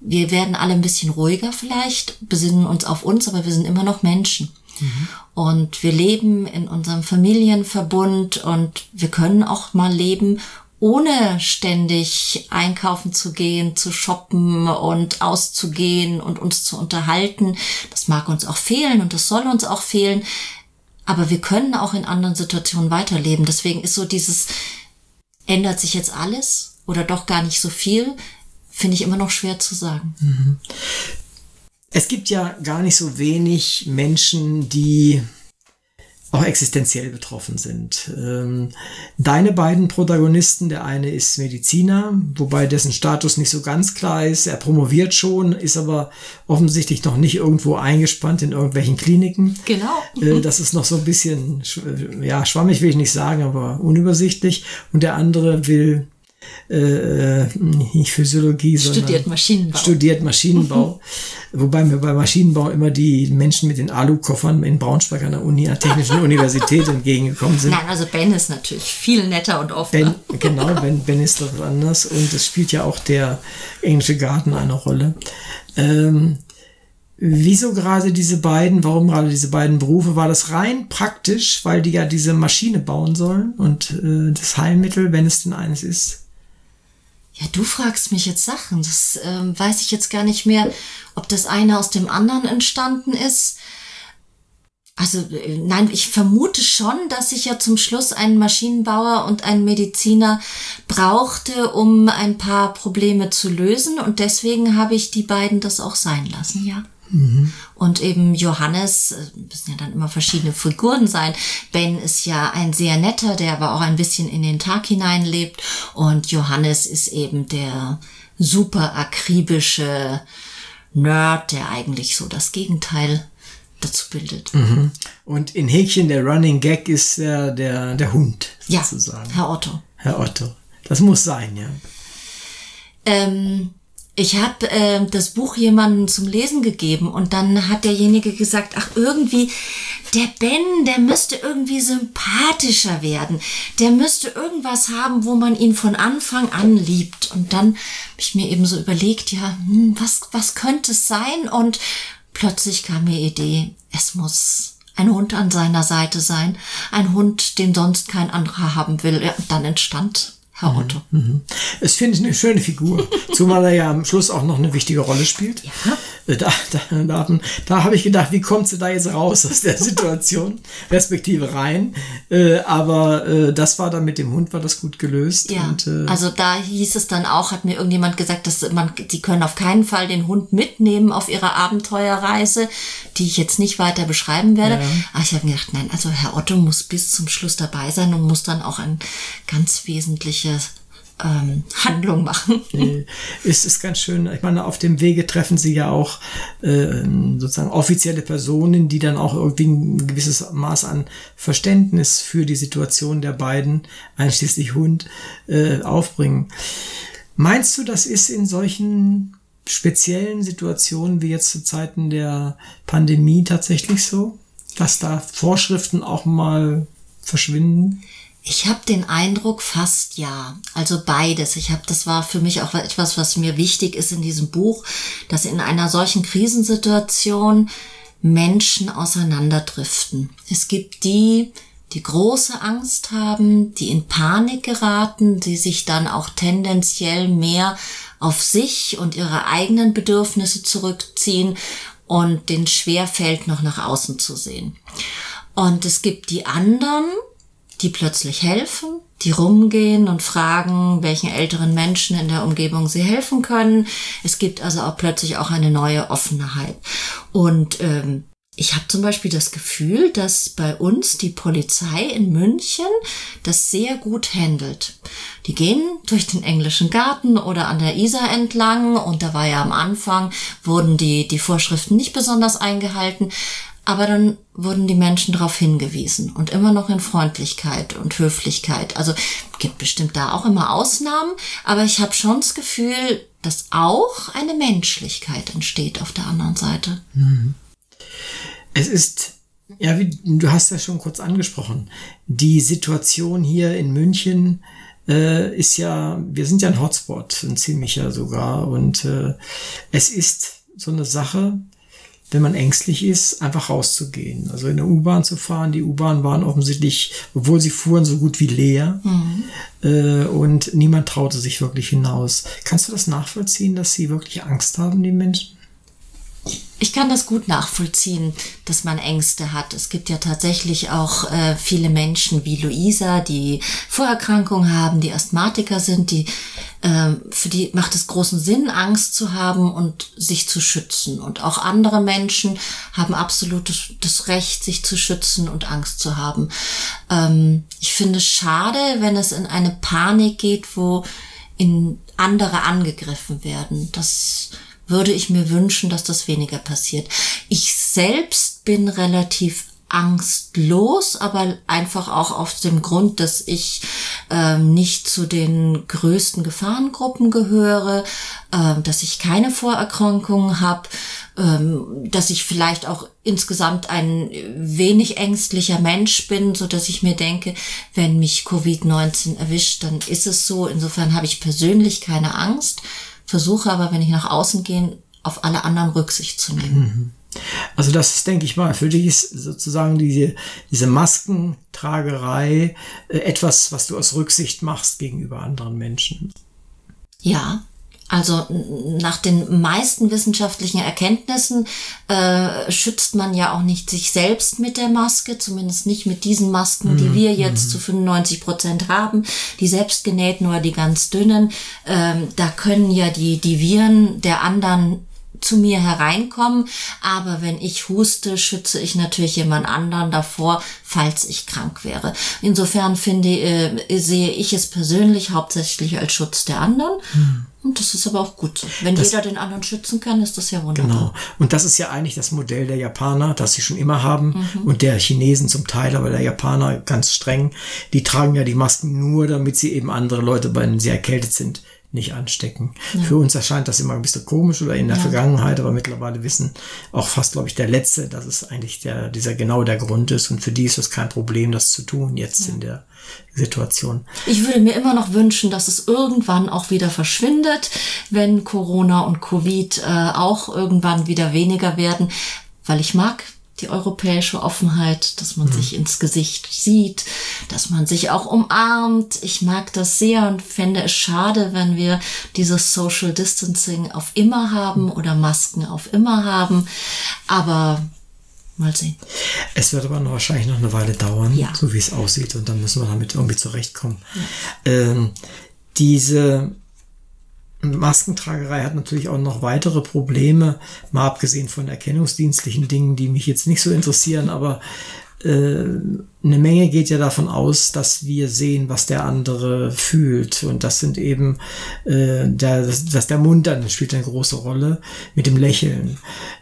[SPEAKER 2] Wir werden alle ein bisschen ruhiger vielleicht, besinnen uns auf uns, aber wir sind immer noch Menschen. Mhm. Und wir leben in unserem Familienverbund und wir können auch mal leben, ohne ständig einkaufen zu gehen, zu shoppen und auszugehen und uns zu unterhalten. Das mag uns auch fehlen und das soll uns auch fehlen. Aber wir können auch in anderen Situationen weiterleben. Deswegen ist so dieses, ändert sich jetzt alles oder doch gar nicht so viel, finde ich immer noch schwer zu sagen. Mhm.
[SPEAKER 3] Es gibt ja gar nicht so wenig Menschen, die auch existenziell betroffen sind. Ähm, deine beiden Protagonisten, der eine ist Mediziner, wobei dessen Status nicht so ganz klar ist. Er promoviert schon, ist aber offensichtlich noch nicht irgendwo eingespannt in irgendwelchen Kliniken.
[SPEAKER 2] Genau.
[SPEAKER 3] Äh, das ist noch so ein bisschen, ja, schwammig will ich nicht sagen, aber unübersichtlich. Und der andere will äh, äh, nicht Physiologie,
[SPEAKER 2] sondern studiert Maschinenbau.
[SPEAKER 3] Studiert Maschinenbau. Wobei mir bei Maschinenbau immer die Menschen mit den Alu-Koffern in Braunschweig an der Uni, an der Technischen Universität entgegengekommen sind.
[SPEAKER 2] Nein, also Ben ist natürlich viel netter und offener.
[SPEAKER 3] Ben, genau, Ben, ben ist doch anders und es spielt ja auch der englische Garten eine Rolle. Ähm, wieso gerade diese beiden, warum gerade diese beiden Berufe? War das rein praktisch, weil die ja diese Maschine bauen sollen und äh, das Heilmittel, wenn es denn eines ist?
[SPEAKER 2] Ja, du fragst mich jetzt Sachen. Das ähm, weiß ich jetzt gar nicht mehr, ob das eine aus dem anderen entstanden ist. Also äh, nein, ich vermute schon, dass ich ja zum Schluss einen Maschinenbauer und einen Mediziner brauchte, um ein paar Probleme zu lösen. Und deswegen habe ich die beiden das auch sein lassen, ja. Mhm. Und eben Johannes, äh, müssen ja dann immer verschiedene Figuren sein. Ben ist ja ein sehr netter, der aber auch ein bisschen in den Tag hineinlebt. Und Johannes ist eben der super akribische Nerd, der eigentlich so das Gegenteil dazu bildet.
[SPEAKER 3] Mhm. Und in Häkchen der Running Gag ist der, der, der Hund sozusagen.
[SPEAKER 2] Ja, Herr Otto.
[SPEAKER 3] Herr Otto. Das muss sein, ja.
[SPEAKER 2] Ähm, ich habe äh, das Buch jemandem zum Lesen gegeben und dann hat derjenige gesagt, ach irgendwie, der Ben, der müsste irgendwie sympathischer werden. Der müsste irgendwas haben, wo man ihn von Anfang an liebt. Und dann habe ich mir eben so überlegt, ja, hm, was, was könnte es sein? Und plötzlich kam mir Idee, es muss ein Hund an seiner Seite sein. Ein Hund, den sonst kein anderer haben will. Ja, und dann entstand Herr mhm. Otto. Mhm.
[SPEAKER 3] Es finde ich eine schöne Figur, zumal er ja am Schluss auch noch eine wichtige Rolle spielt. Ja. Äh, da, da, da, da habe ich gedacht, wie kommt sie da jetzt raus aus der Situation, respektive rein. Äh, aber äh, das war dann mit dem Hund, war das gut gelöst.
[SPEAKER 2] Ja, und, äh, also da hieß es dann auch, hat mir irgendjemand gesagt, dass man, die können auf keinen Fall den Hund mitnehmen auf ihrer Abenteuerreise, die ich jetzt nicht weiter beschreiben werde. Ja. Aber ich habe mir gedacht, nein, also Herr Otto muss bis zum Schluss dabei sein und muss dann auch ein ganz wesentliches ähm, Handlung machen.
[SPEAKER 3] Es ist ganz schön. Ich meine, auf dem Wege treffen sie ja auch äh, sozusagen offizielle Personen, die dann auch irgendwie ein gewisses Maß an Verständnis für die Situation der beiden, einschließlich Hund, äh, aufbringen. Meinst du, das ist in solchen speziellen Situationen wie jetzt zu Zeiten der Pandemie tatsächlich so, dass da Vorschriften auch mal verschwinden?
[SPEAKER 2] Ich habe den Eindruck, fast ja. Also beides. Ich habe, das war für mich auch etwas, was mir wichtig ist in diesem Buch, dass in einer solchen Krisensituation Menschen auseinanderdriften. Es gibt die, die große Angst haben, die in Panik geraten, die sich dann auch tendenziell mehr auf sich und ihre eigenen Bedürfnisse zurückziehen und den schwer fällt, noch nach außen zu sehen. Und es gibt die anderen, die plötzlich helfen, die rumgehen und fragen, welchen älteren Menschen in der Umgebung sie helfen können. Es gibt also auch plötzlich auch eine neue Offenheit. Und ähm, ich habe zum Beispiel das Gefühl, dass bei uns die Polizei in München das sehr gut handelt. Die gehen durch den englischen Garten oder an der Isar entlang und da war ja am Anfang, wurden die, die Vorschriften nicht besonders eingehalten. Aber dann wurden die Menschen darauf hingewiesen und immer noch in Freundlichkeit und Höflichkeit. Also gibt bestimmt da auch immer Ausnahmen, aber ich habe schon das Gefühl, dass auch eine Menschlichkeit entsteht auf der anderen Seite. Mhm.
[SPEAKER 3] Es ist, ja, wie du hast ja schon kurz angesprochen, die Situation hier in München äh, ist ja, wir sind ja ein Hotspot, ein ziemlicher sogar, und äh, es ist so eine Sache, wenn man ängstlich ist, einfach rauszugehen. Also in der U-Bahn zu fahren. Die U-Bahn waren offensichtlich, obwohl sie fuhren, so gut wie leer. Mhm. Äh, und niemand traute sich wirklich hinaus. Kannst du das nachvollziehen, dass sie wirklich Angst haben, die Menschen?
[SPEAKER 2] Ich kann das gut nachvollziehen, dass man Ängste hat. Es gibt ja tatsächlich auch äh, viele Menschen wie Luisa, die Vorerkrankungen haben, die Asthmatiker sind, die äh, für die macht es großen Sinn, Angst zu haben und sich zu schützen. Und auch andere Menschen haben absolut das, Recht, sich zu schützen und Angst zu haben. Ähm, ich finde es schade, wenn es in eine Panik geht, wo in andere angegriffen werden. Das würde ich mir wünschen, dass das weniger passiert. Ich selbst bin relativ angstlos, aber einfach auch aus dem Grund, dass ich ähm, nicht zu den größten Gefahrengruppen gehöre, ähm, dass ich keine Vorerkrankungen habe, ähm, dass ich vielleicht auch insgesamt ein wenig ängstlicher Mensch bin, so dass ich mir denke, wenn mich Covid-19 erwischt, dann ist es so. Insofern habe ich persönlich keine Angst versuche aber, wenn ich nach außen gehe, auf alle anderen Rücksicht zu nehmen. Mhm.
[SPEAKER 3] Also das ist, denke ich mal, für dich ist sozusagen diese, diese Maskentragerei äh, etwas, was du aus Rücksicht machst gegenüber anderen Menschen.
[SPEAKER 2] Ja, also nach den meisten wissenschaftlichen Erkenntnissen äh, schützt man ja auch nicht sich selbst mit der Maske, zumindest nicht mit diesen Masken, die mhm. wir jetzt mhm. zu 95 Prozent haben, die selbstgenähten oder die ganz dünnen. Ähm, da können ja die, die Viren der anderen zu mir hereinkommen. Aber wenn ich huste, schütze ich natürlich jemand anderen davor, falls ich krank wäre. Insofern finde, äh, sehe ich es persönlich hauptsächlich als Schutz der anderen. Hm. Und das ist aber auch gut so. Wenn das, jeder den anderen schützen kann, ist das ja wunderbar. Genau.
[SPEAKER 3] Und das ist ja eigentlich das Modell der Japaner, das sie schon immer haben. Mhm. Und der Chinesen zum Teil, aber der Japaner ganz streng. Die tragen ja die Masken nur, damit sie eben andere Leute, wenn sie erkältet sind, nicht anstecken. Ja. Für uns erscheint das immer ein bisschen komisch oder in der ja. Vergangenheit, aber mittlerweile wissen auch fast, glaube ich, der Letzte, dass es eigentlich der, dieser genau der Grund ist und für die ist es kein Problem, das zu tun jetzt ja. in der Situation.
[SPEAKER 2] Ich würde mir immer noch wünschen, dass es irgendwann auch wieder verschwindet, wenn Corona und Covid äh, auch irgendwann wieder weniger werden, weil ich mag die europäische Offenheit, dass man mhm. sich ins Gesicht sieht, dass man sich auch umarmt. Ich mag das sehr und fände es schade, wenn wir dieses Social Distancing auf immer haben oder Masken auf immer haben. Aber mal sehen.
[SPEAKER 3] Es wird aber noch wahrscheinlich noch eine Weile dauern, ja. so wie es aussieht. Und dann müssen wir damit irgendwie zurechtkommen. Ja. Ähm, diese Maskentragerei hat natürlich auch noch weitere Probleme, mal abgesehen von erkennungsdienstlichen Dingen, die mich jetzt nicht so interessieren, aber eine Menge geht ja davon aus, dass wir sehen, was der andere fühlt. Und das sind eben, äh, der, das, das der Mund dann spielt eine große Rolle mit dem Lächeln.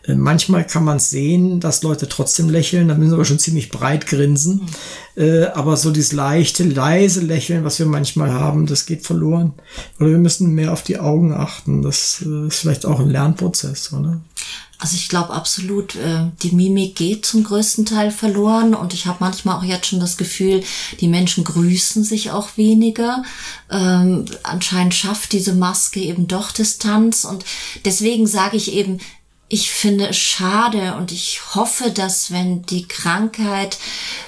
[SPEAKER 3] Äh, manchmal kann man sehen, dass Leute trotzdem lächeln, dann müssen sie aber schon ziemlich breit grinsen. Mhm. Äh, aber so dieses leichte, leise Lächeln, was wir manchmal haben, das geht verloren. Oder wir müssen mehr auf die Augen achten. Das äh, ist vielleicht auch ein Lernprozess, oder?
[SPEAKER 2] Also ich glaube absolut, äh, die Mimik geht zum größten Teil verloren und ich habe manchmal auch jetzt schon das Gefühl, die Menschen grüßen sich auch weniger. Ähm, anscheinend schafft diese Maske eben doch Distanz und deswegen sage ich eben, ich finde es schade und ich hoffe, dass wenn die Krankheit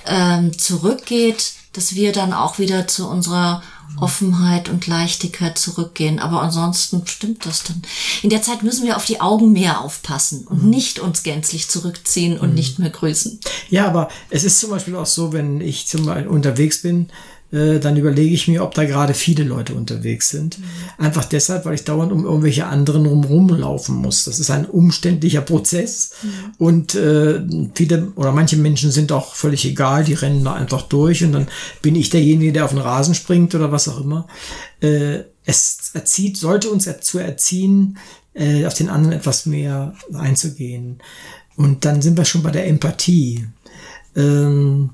[SPEAKER 2] ähm, zurückgeht, dass wir dann auch wieder zu unserer Offenheit und Leichtigkeit zurückgehen. Aber ansonsten stimmt das dann. In der Zeit müssen wir auf die Augen mehr aufpassen und mhm. nicht uns gänzlich zurückziehen und mhm. nicht mehr grüßen.
[SPEAKER 3] Ja, aber es ist zum Beispiel auch so, wenn ich zum Beispiel unterwegs bin, äh, dann überlege ich mir, ob da gerade viele Leute unterwegs sind. Mhm. Einfach deshalb, weil ich dauernd um irgendwelche anderen rumlaufen muss. Das ist ein umständlicher Prozess mhm. und äh, viele oder manche Menschen sind auch völlig egal, die rennen da einfach durch und dann bin ich derjenige, der auf den Rasen springt oder was auch immer. Äh, es erzieht, sollte uns dazu erziehen, äh, auf den anderen etwas mehr einzugehen. Und dann sind wir schon bei der Empathie. Ähm,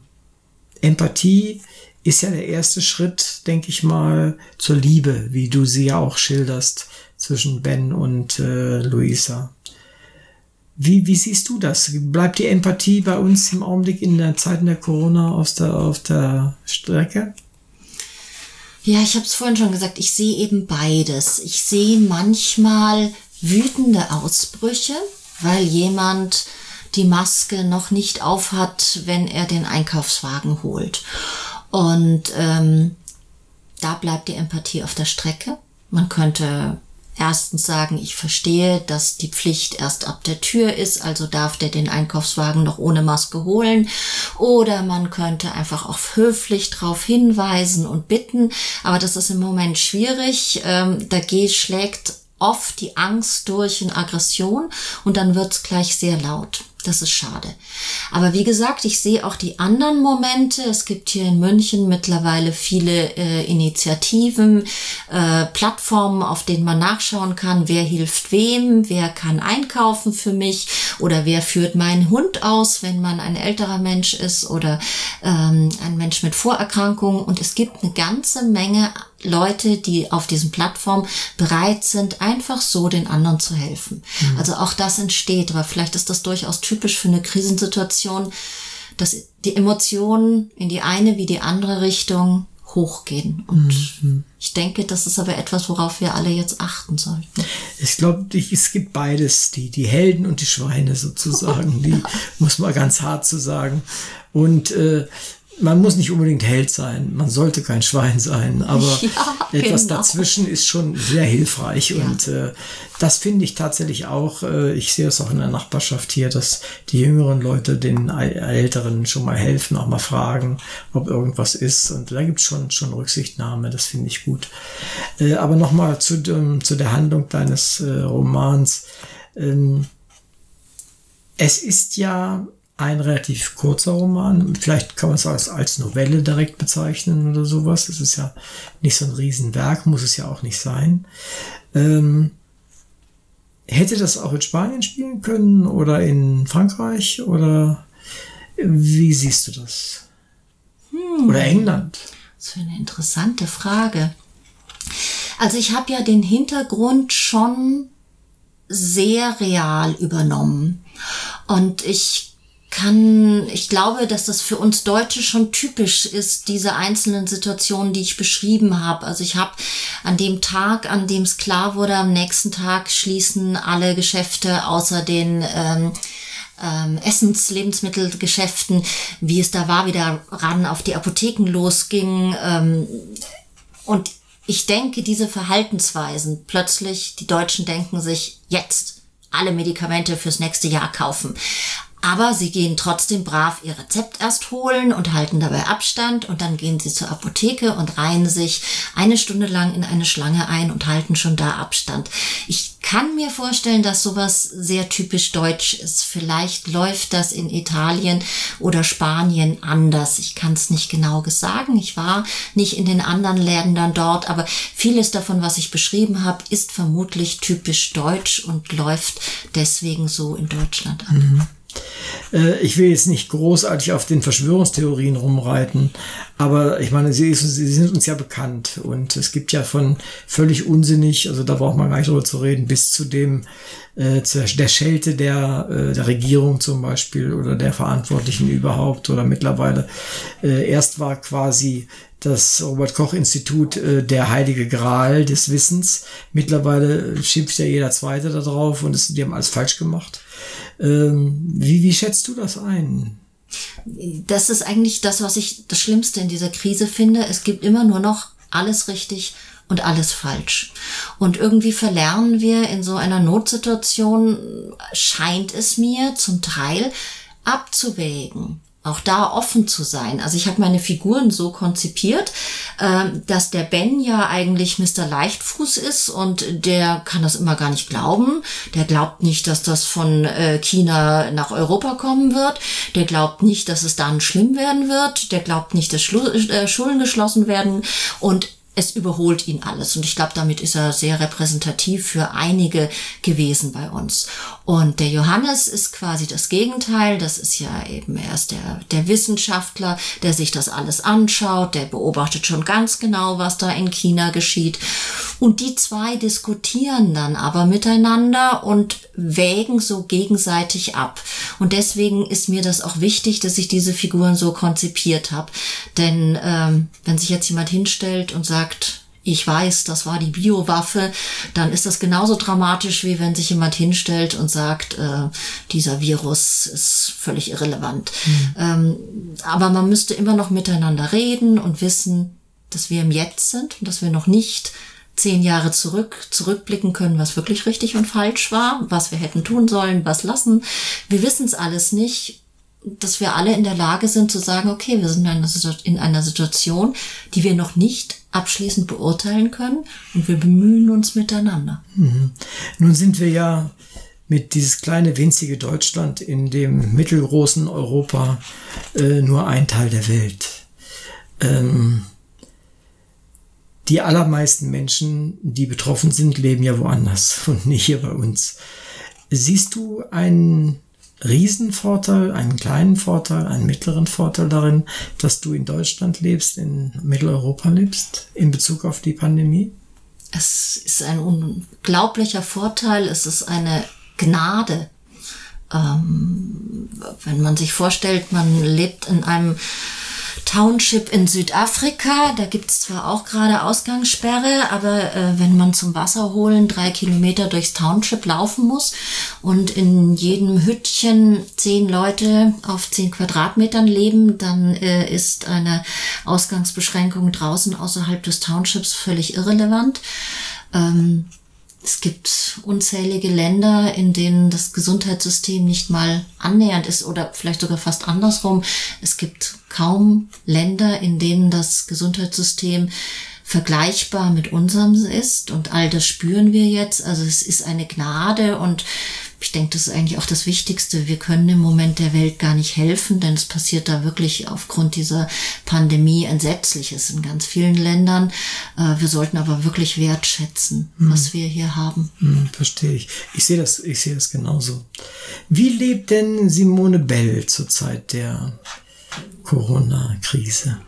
[SPEAKER 3] Empathie ist ja der erste Schritt, denke ich mal, zur Liebe, wie du sie ja auch schilderst zwischen Ben und äh, Luisa. Wie, wie siehst du das? Bleibt die Empathie bei uns im Augenblick in der Zeit der Corona auf der, auf der Strecke?
[SPEAKER 2] Ja, ich habe es vorhin schon gesagt, ich sehe eben beides. Ich sehe manchmal wütende Ausbrüche, weil jemand die Maske noch nicht aufhat, wenn er den Einkaufswagen holt. Und ähm, da bleibt die Empathie auf der Strecke. Man könnte erstens sagen, ich verstehe, dass die Pflicht erst ab der Tür ist, also darf der den Einkaufswagen noch ohne Maske holen. Oder man könnte einfach auch höflich darauf hinweisen und bitten. Aber das ist im Moment schwierig. Ähm, da schlägt oft die Angst durch in Aggression und dann wird's gleich sehr laut. Das ist schade. Aber wie gesagt, ich sehe auch die anderen Momente. Es gibt hier in München mittlerweile viele äh, Initiativen, äh, Plattformen, auf denen man nachschauen kann, wer hilft wem, wer kann einkaufen für mich oder wer führt meinen Hund aus, wenn man ein älterer Mensch ist oder ähm, ein Mensch mit Vorerkrankungen. Und es gibt eine ganze Menge Leute, die auf diesen Plattformen bereit sind, einfach so den anderen zu helfen. Mhm. Also auch das entsteht, aber vielleicht ist das durchaus typisch für eine Krisensituation, dass die Emotionen in die eine wie die andere Richtung hochgehen. Und mhm. ich denke, das ist aber etwas, worauf wir alle jetzt achten sollten.
[SPEAKER 3] Ich glaube, es gibt beides, die, die Helden und die Schweine sozusagen, die muss man ganz hart zu sagen. Und äh, man muss nicht unbedingt Held sein, man sollte kein Schwein sein, aber ja, etwas genau. dazwischen ist schon sehr hilfreich ja. und äh, das finde ich tatsächlich auch, äh, ich sehe es auch in der Nachbarschaft hier, dass die jüngeren Leute den Älteren schon mal helfen, auch mal fragen, ob irgendwas ist und da gibt es schon, schon Rücksichtnahme, das finde ich gut. Äh, aber nochmal zu, zu der Handlung deines äh, Romans. Ähm, es ist ja ein relativ kurzer Roman. Vielleicht kann man es als, als Novelle direkt bezeichnen oder sowas. Es ist ja nicht so ein Riesenwerk, muss es ja auch nicht sein. Ähm, hätte das auch in Spanien spielen können oder in Frankreich oder wie siehst du das? Hm. Oder England?
[SPEAKER 2] Das ist eine interessante Frage. Also ich habe ja den Hintergrund schon sehr real übernommen. Und ich kann, ich glaube, dass das für uns Deutsche schon typisch ist, diese einzelnen Situationen, die ich beschrieben habe. Also ich habe an dem Tag, an dem es klar wurde, am nächsten Tag schließen alle Geschäfte außer den ähm, ähm, Essens-, Lebensmittelgeschäften, wie es da war, wieder ran auf die Apotheken losging. Ähm, und ich denke, diese Verhaltensweisen, plötzlich, die Deutschen denken sich, jetzt alle Medikamente fürs nächste Jahr kaufen Aber sie gehen trotzdem brav ihr Rezept erst holen und halten dabei Abstand und dann gehen sie zur Apotheke und reihen sich eine Stunde lang in eine Schlange ein und halten schon da Abstand. Ich kann mir vorstellen, dass sowas sehr typisch deutsch ist. Vielleicht läuft das in Italien oder Spanien anders. Ich kann es nicht genau sagen. Ich war nicht in den anderen Ländern dort, aber vieles davon, was ich beschrieben habe, ist vermutlich typisch deutsch und läuft deswegen so in Deutschland an. Mhm.
[SPEAKER 3] Äh, ich will jetzt nicht großartig auf den Verschwörungstheorien rumreiten, aber ich meine, sie, sie, sind uns ja bekannt und es gibt ja von völlig unsinnig, also da braucht man gar nicht drüber zu reden, bis zu dem, äh, der Schelte der, äh, der Regierung zum Beispiel oder der Verantwortlichen überhaupt oder mittlerweile. Äh, erst war quasi das Robert Koch Institut äh, der heilige Gral des Wissens. Mittlerweile schimpft ja jeder Zweite da drauf und es, die haben alles falsch gemacht. Ähm, wie, wie schätzt du das ein?
[SPEAKER 2] Das ist eigentlich das, was ich das Schlimmste in dieser Krise finde. Es gibt immer nur noch alles richtig und alles falsch. Und irgendwie verlernen wir in so einer Notsituation, scheint es mir zum Teil, abzuwägen auch da offen zu sein. Also ich habe meine Figuren so konzipiert, äh, dass der Ben ja eigentlich Mr. Leichtfuß ist und der kann das immer gar nicht glauben. Der glaubt nicht, dass das von äh, China nach Europa kommen wird. Der glaubt nicht, dass es dann schlimm werden wird. Der glaubt nicht, dass äh, Schulen geschlossen werden. Und es überholt ihn alles. Und ich glaube, damit ist er sehr repräsentativ für einige gewesen bei uns. Und der Johannes ist quasi das Gegenteil. Das ist ja eben erst der, der Wissenschaftler, der sich das alles anschaut, der beobachtet schon ganz genau, was da in China geschieht. Und die zwei diskutieren dann aber miteinander und wägen so gegenseitig ab. Und deswegen ist mir das auch wichtig, dass ich diese Figuren so konzipiert habe. Denn ähm, wenn sich jetzt jemand hinstellt und sagt, ich weiß, das war die Biowaffe, dann ist das genauso dramatisch, wie wenn sich jemand hinstellt und sagt, äh, dieser Virus ist völlig irrelevant. Mhm. Ähm, aber man müsste immer noch miteinander reden und wissen, dass wir im Jetzt sind und dass wir noch nicht zehn Jahre zurück zurückblicken können, was wirklich richtig und falsch war, was wir hätten tun sollen, was lassen. Wir wissen es alles nicht, dass wir alle in der Lage sind zu sagen, okay, wir sind in einer Situation, die wir noch nicht abschließend beurteilen können und wir bemühen uns miteinander.
[SPEAKER 3] Mhm. Nun sind wir ja mit dieses kleine winzige Deutschland in dem mittelgroßen Europa äh, nur ein Teil der Welt. Ähm, die allermeisten Menschen, die betroffen sind, leben ja woanders und nicht hier bei uns. Siehst du einen Riesenvorteil, einen kleinen Vorteil, einen mittleren Vorteil darin, dass du in Deutschland lebst, in Mitteleuropa lebst, in Bezug auf die Pandemie?
[SPEAKER 2] Es ist ein unglaublicher Vorteil, es ist eine Gnade. Ähm, wenn man sich vorstellt, man lebt in einem Township in Südafrika. Da gibt's zwar auch gerade Ausgangssperre, aber äh, wenn man zum Wasser holen drei Kilometer durchs Township laufen muss und in jedem Hüttchen zehn Leute auf zehn Quadratmetern leben, dann äh, ist eine Ausgangsbeschränkung draußen außerhalb des Townships völlig irrelevant. Ähm, es gibt unzählige Länder, in denen das Gesundheitssystem nicht mal annähernd ist oder vielleicht sogar fast andersrum. Es gibt kaum Länder, in denen das Gesundheitssystem vergleichbar mit unserem ist und all das spüren wir jetzt. Also es ist eine Gnade und ich denke, das ist eigentlich auch das Wichtigste. Wir können im Moment der Welt gar nicht helfen, denn es passiert da wirklich aufgrund dieser Pandemie Entsetzliches in ganz vielen Ländern. Äh, wir sollten aber wirklich wertschätzen, hm. was wir hier haben.
[SPEAKER 3] Hm, verstehe ich. Ich sehe das, ich sehe das genauso. Wie lebt denn Simone Bell zur Zeit der Corona-Krise?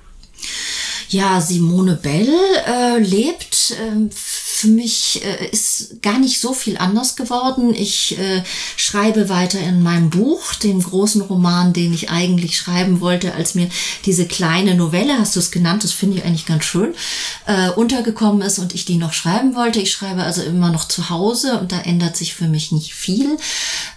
[SPEAKER 2] Ja, Simone Bell äh, lebt äh, für mich äh, ist gar nicht so viel anders geworden. Ich äh, schreibe weiter in meinem Buch, dem großen Roman, den ich eigentlich schreiben wollte, als mir diese kleine Novelle, hast du es genannt, das finde ich eigentlich ganz schön, äh, untergekommen ist und ich die noch schreiben wollte. Ich schreibe also immer noch zu Hause und da ändert sich für mich nicht viel.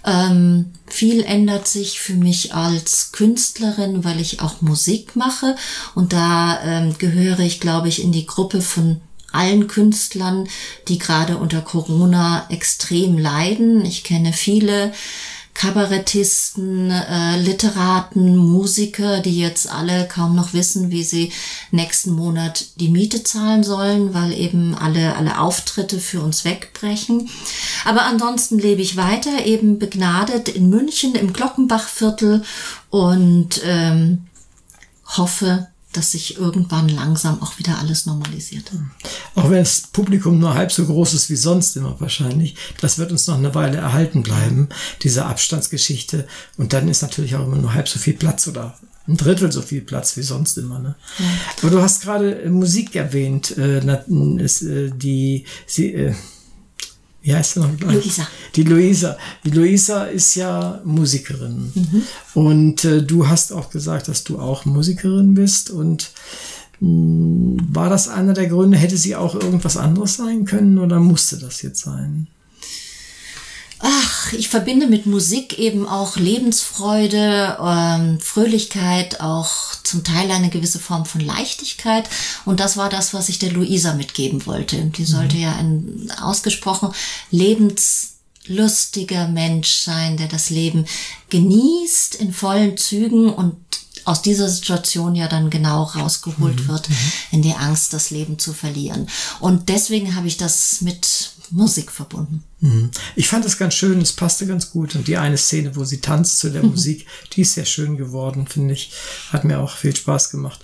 [SPEAKER 2] Ähm, viel ändert sich für mich als Künstlerin, weil ich auch Musik mache und da ähm, gehöre ich, glaube ich, in die Gruppe von allen Künstlern, die gerade unter Corona extrem leiden. Ich kenne viele Kabarettisten, äh, Literaten, Musiker, die jetzt alle kaum noch wissen, wie sie nächsten Monat die Miete zahlen sollen, weil eben alle, alle Auftritte für uns wegbrechen. Aber ansonsten lebe ich weiter, eben begnadet in München im Glockenbachviertel und ähm, hoffe, dass sich irgendwann langsam auch wieder alles normalisiert.
[SPEAKER 3] Auch wenn das Publikum nur halb so groß ist wie sonst immer wahrscheinlich, das wird uns noch eine Weile erhalten bleiben, diese Abstandsgeschichte. Und dann ist natürlich auch immer nur halb so viel Platz oder ein Drittel so viel Platz wie sonst immer. Ne? Ja. Aber du hast gerade äh, Musik erwähnt, äh, äh, die sie, äh, wie heißt sie noch? Luisa. Die Luisa. Die Luisa ist ja Musikerin. Mhm. Und äh, du hast auch gesagt, dass du auch Musikerin bist. Und mh, hm, war das einer der Gründe? Hätte sie auch irgendwas anderes sein können oder musste das jetzt sein?
[SPEAKER 2] Ach, ich verbinde mit Musik eben auch Lebensfreude, ähm, Fröhlichkeit, auch zum Teil eine gewisse Form von Leichtigkeit. Und das war das, was ich der Luisa mitgeben wollte. Die sollte mhm. ja ein ausgesprochen lebenslustiger Mensch sein, der das Leben genießt in vollen Zügen und aus dieser Situation ja dann genau rausgeholt mhm. wird, mhm. in die Angst, das Leben zu verlieren. Und deswegen habe ich das mit Musik verbunden.
[SPEAKER 3] Mhm. Ich fand das ganz schön, es passte ganz gut. Und die eine Szene, wo sie tanzt zu der mhm. Musik, die ist sehr schön geworden, finde ich. Hat mir auch viel Spaß gemacht.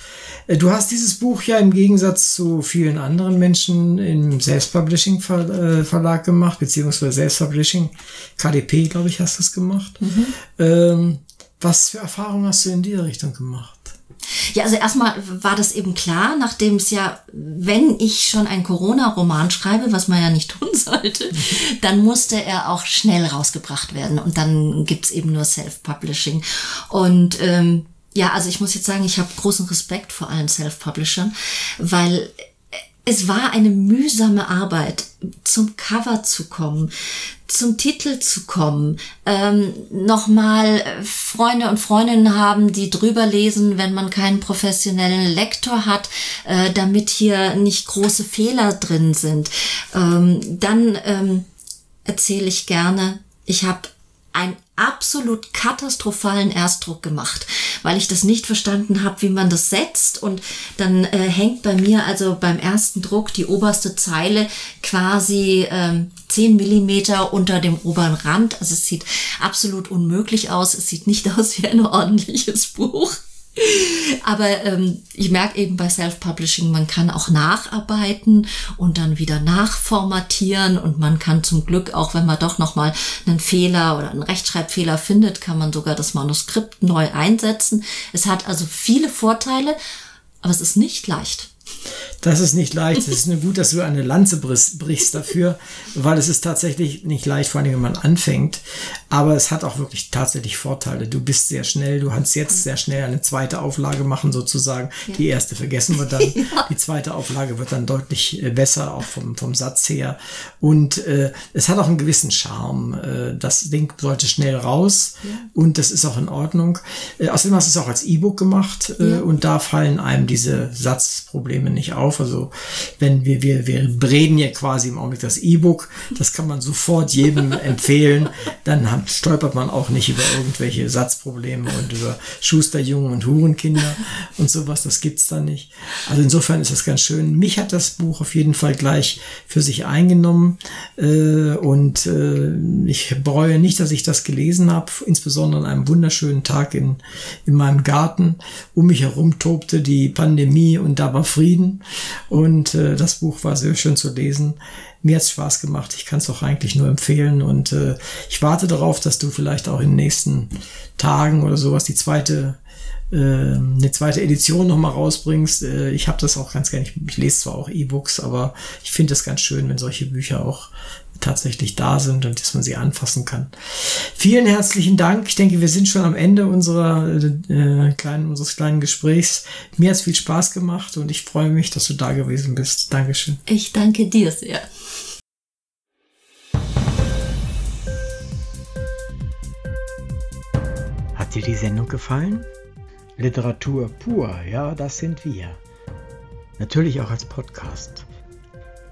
[SPEAKER 3] Äh, du hast dieses Buch ja im Gegensatz zu vielen anderen Menschen im Selbstpublishing-Verlag äh, gemacht, beziehungsweise Selbstpublishing. KDP, glaube ich, hast du es gemacht. Mhm. Ähm, was für Erfahrungen hast du in die Richtung gemacht?
[SPEAKER 2] Ja, also erstmal war das eben klar, nachdem es ja, wenn ich schon einen Corona-Roman schreibe, was man ja nicht tun sollte, dann musste er auch schnell rausgebracht werden. Und dann gibt's eben nur Self-Publishing. Und ähm, ja, also ich muss jetzt sagen, ich habe großen Respekt vor allen Self-Publishern, weil es war eine mühsame Arbeit, zum Cover zu kommen, zum Titel zu kommen, ähm, nochmal Freunde und Freundinnen haben, die drüber lesen, wenn man keinen professionellen Lektor hat, äh, damit hier nicht große Fehler drin sind. Ähm, dann ähm, erzähle ich gerne, ich habe ein absolut katastrophalen Erstdruck gemacht, weil ich das nicht verstanden habe, wie man das setzt. Und dann äh, hängt bei mir also beim ersten Druck die oberste Zeile quasi ähm, 10 Millimeter unter dem oberen Rand. Also es sieht absolut unmöglich aus. Es sieht nicht aus wie ein ordentliches Buch. Aber ähm, ich merke eben bei Self-Publishing, man kann auch nacharbeiten und dann wieder nachformatieren und man kann zum Glück auch, wenn man doch nochmal einen Fehler oder einen Rechtschreibfehler findet, kann man sogar das Manuskript neu einsetzen. Es hat also viele Vorteile, aber es ist nicht leicht.
[SPEAKER 3] Das ist nicht leicht. Es ist nur gut, dass du eine Lanze brichst dafür, weil es ist tatsächlich nicht leicht, vor allem wenn man anfängt. Aber es hat auch wirklich tatsächlich Vorteile. Du bist sehr schnell, du kannst jetzt sehr schnell eine zweite Auflage machen, sozusagen. Ja. Die erste vergessen wir dann. Ja. Die zweite Auflage wird dann deutlich äh, besser, auch vom, vom Satz her. Und äh, es hat auch einen gewissen Charme. Äh, das Ding sollte schnell raus ja. und das ist auch in Ordnung. Äh, außerdem hast du es auch als E-Book gemacht und da fallen einem diese Satzprobleme nicht auf. Also wenn wir, wir, wir reden ja quasi im Augenblick das E-Book, das kann man sofort jedem empfehlen. Dann hat, stolpert man auch nicht über irgendwelche Satzprobleme und über Schusterjungen und Hurenkinder und sowas. Das gibt's da nicht. Also insofern ist das ganz schön. Mich hat das Buch auf jeden Fall gleich für sich eingenommen äh, und äh, ich bereue nicht, dass ich das gelesen habe, insbesondere an einem wunderschönen Tag in, in meinem Garten. Um mich herum tobte die Pandemie und da war Frieden. Und äh, das Buch war sehr schön zu lesen. Mir hat Spaß gemacht. Ich kann es auch eigentlich nur empfehlen. Und äh, ich warte darauf, dass du vielleicht auch in den nächsten Tagen oder sowas die zweite äh, eine zweite Edition nochmal rausbringst. Äh, ich habe das auch ganz gerne. Ich lese zwar auch E-Books, aber ich finde es ganz schön, wenn solche Bücher auch tatsächlich da sind und dass man sie anfassen kann. Vielen herzlichen Dank. Ich denke, wir sind schon am Ende unserer äh, kleinen, unseres kleinen Gesprächs. Mir hat es viel Spaß gemacht und ich freue mich, dass du da gewesen bist. Dankeschön.
[SPEAKER 2] Ich danke dir sehr.
[SPEAKER 3] Hat dir die Sendung gefallen? Literatur pur, ja, das sind wir. Natürlich auch als Podcast.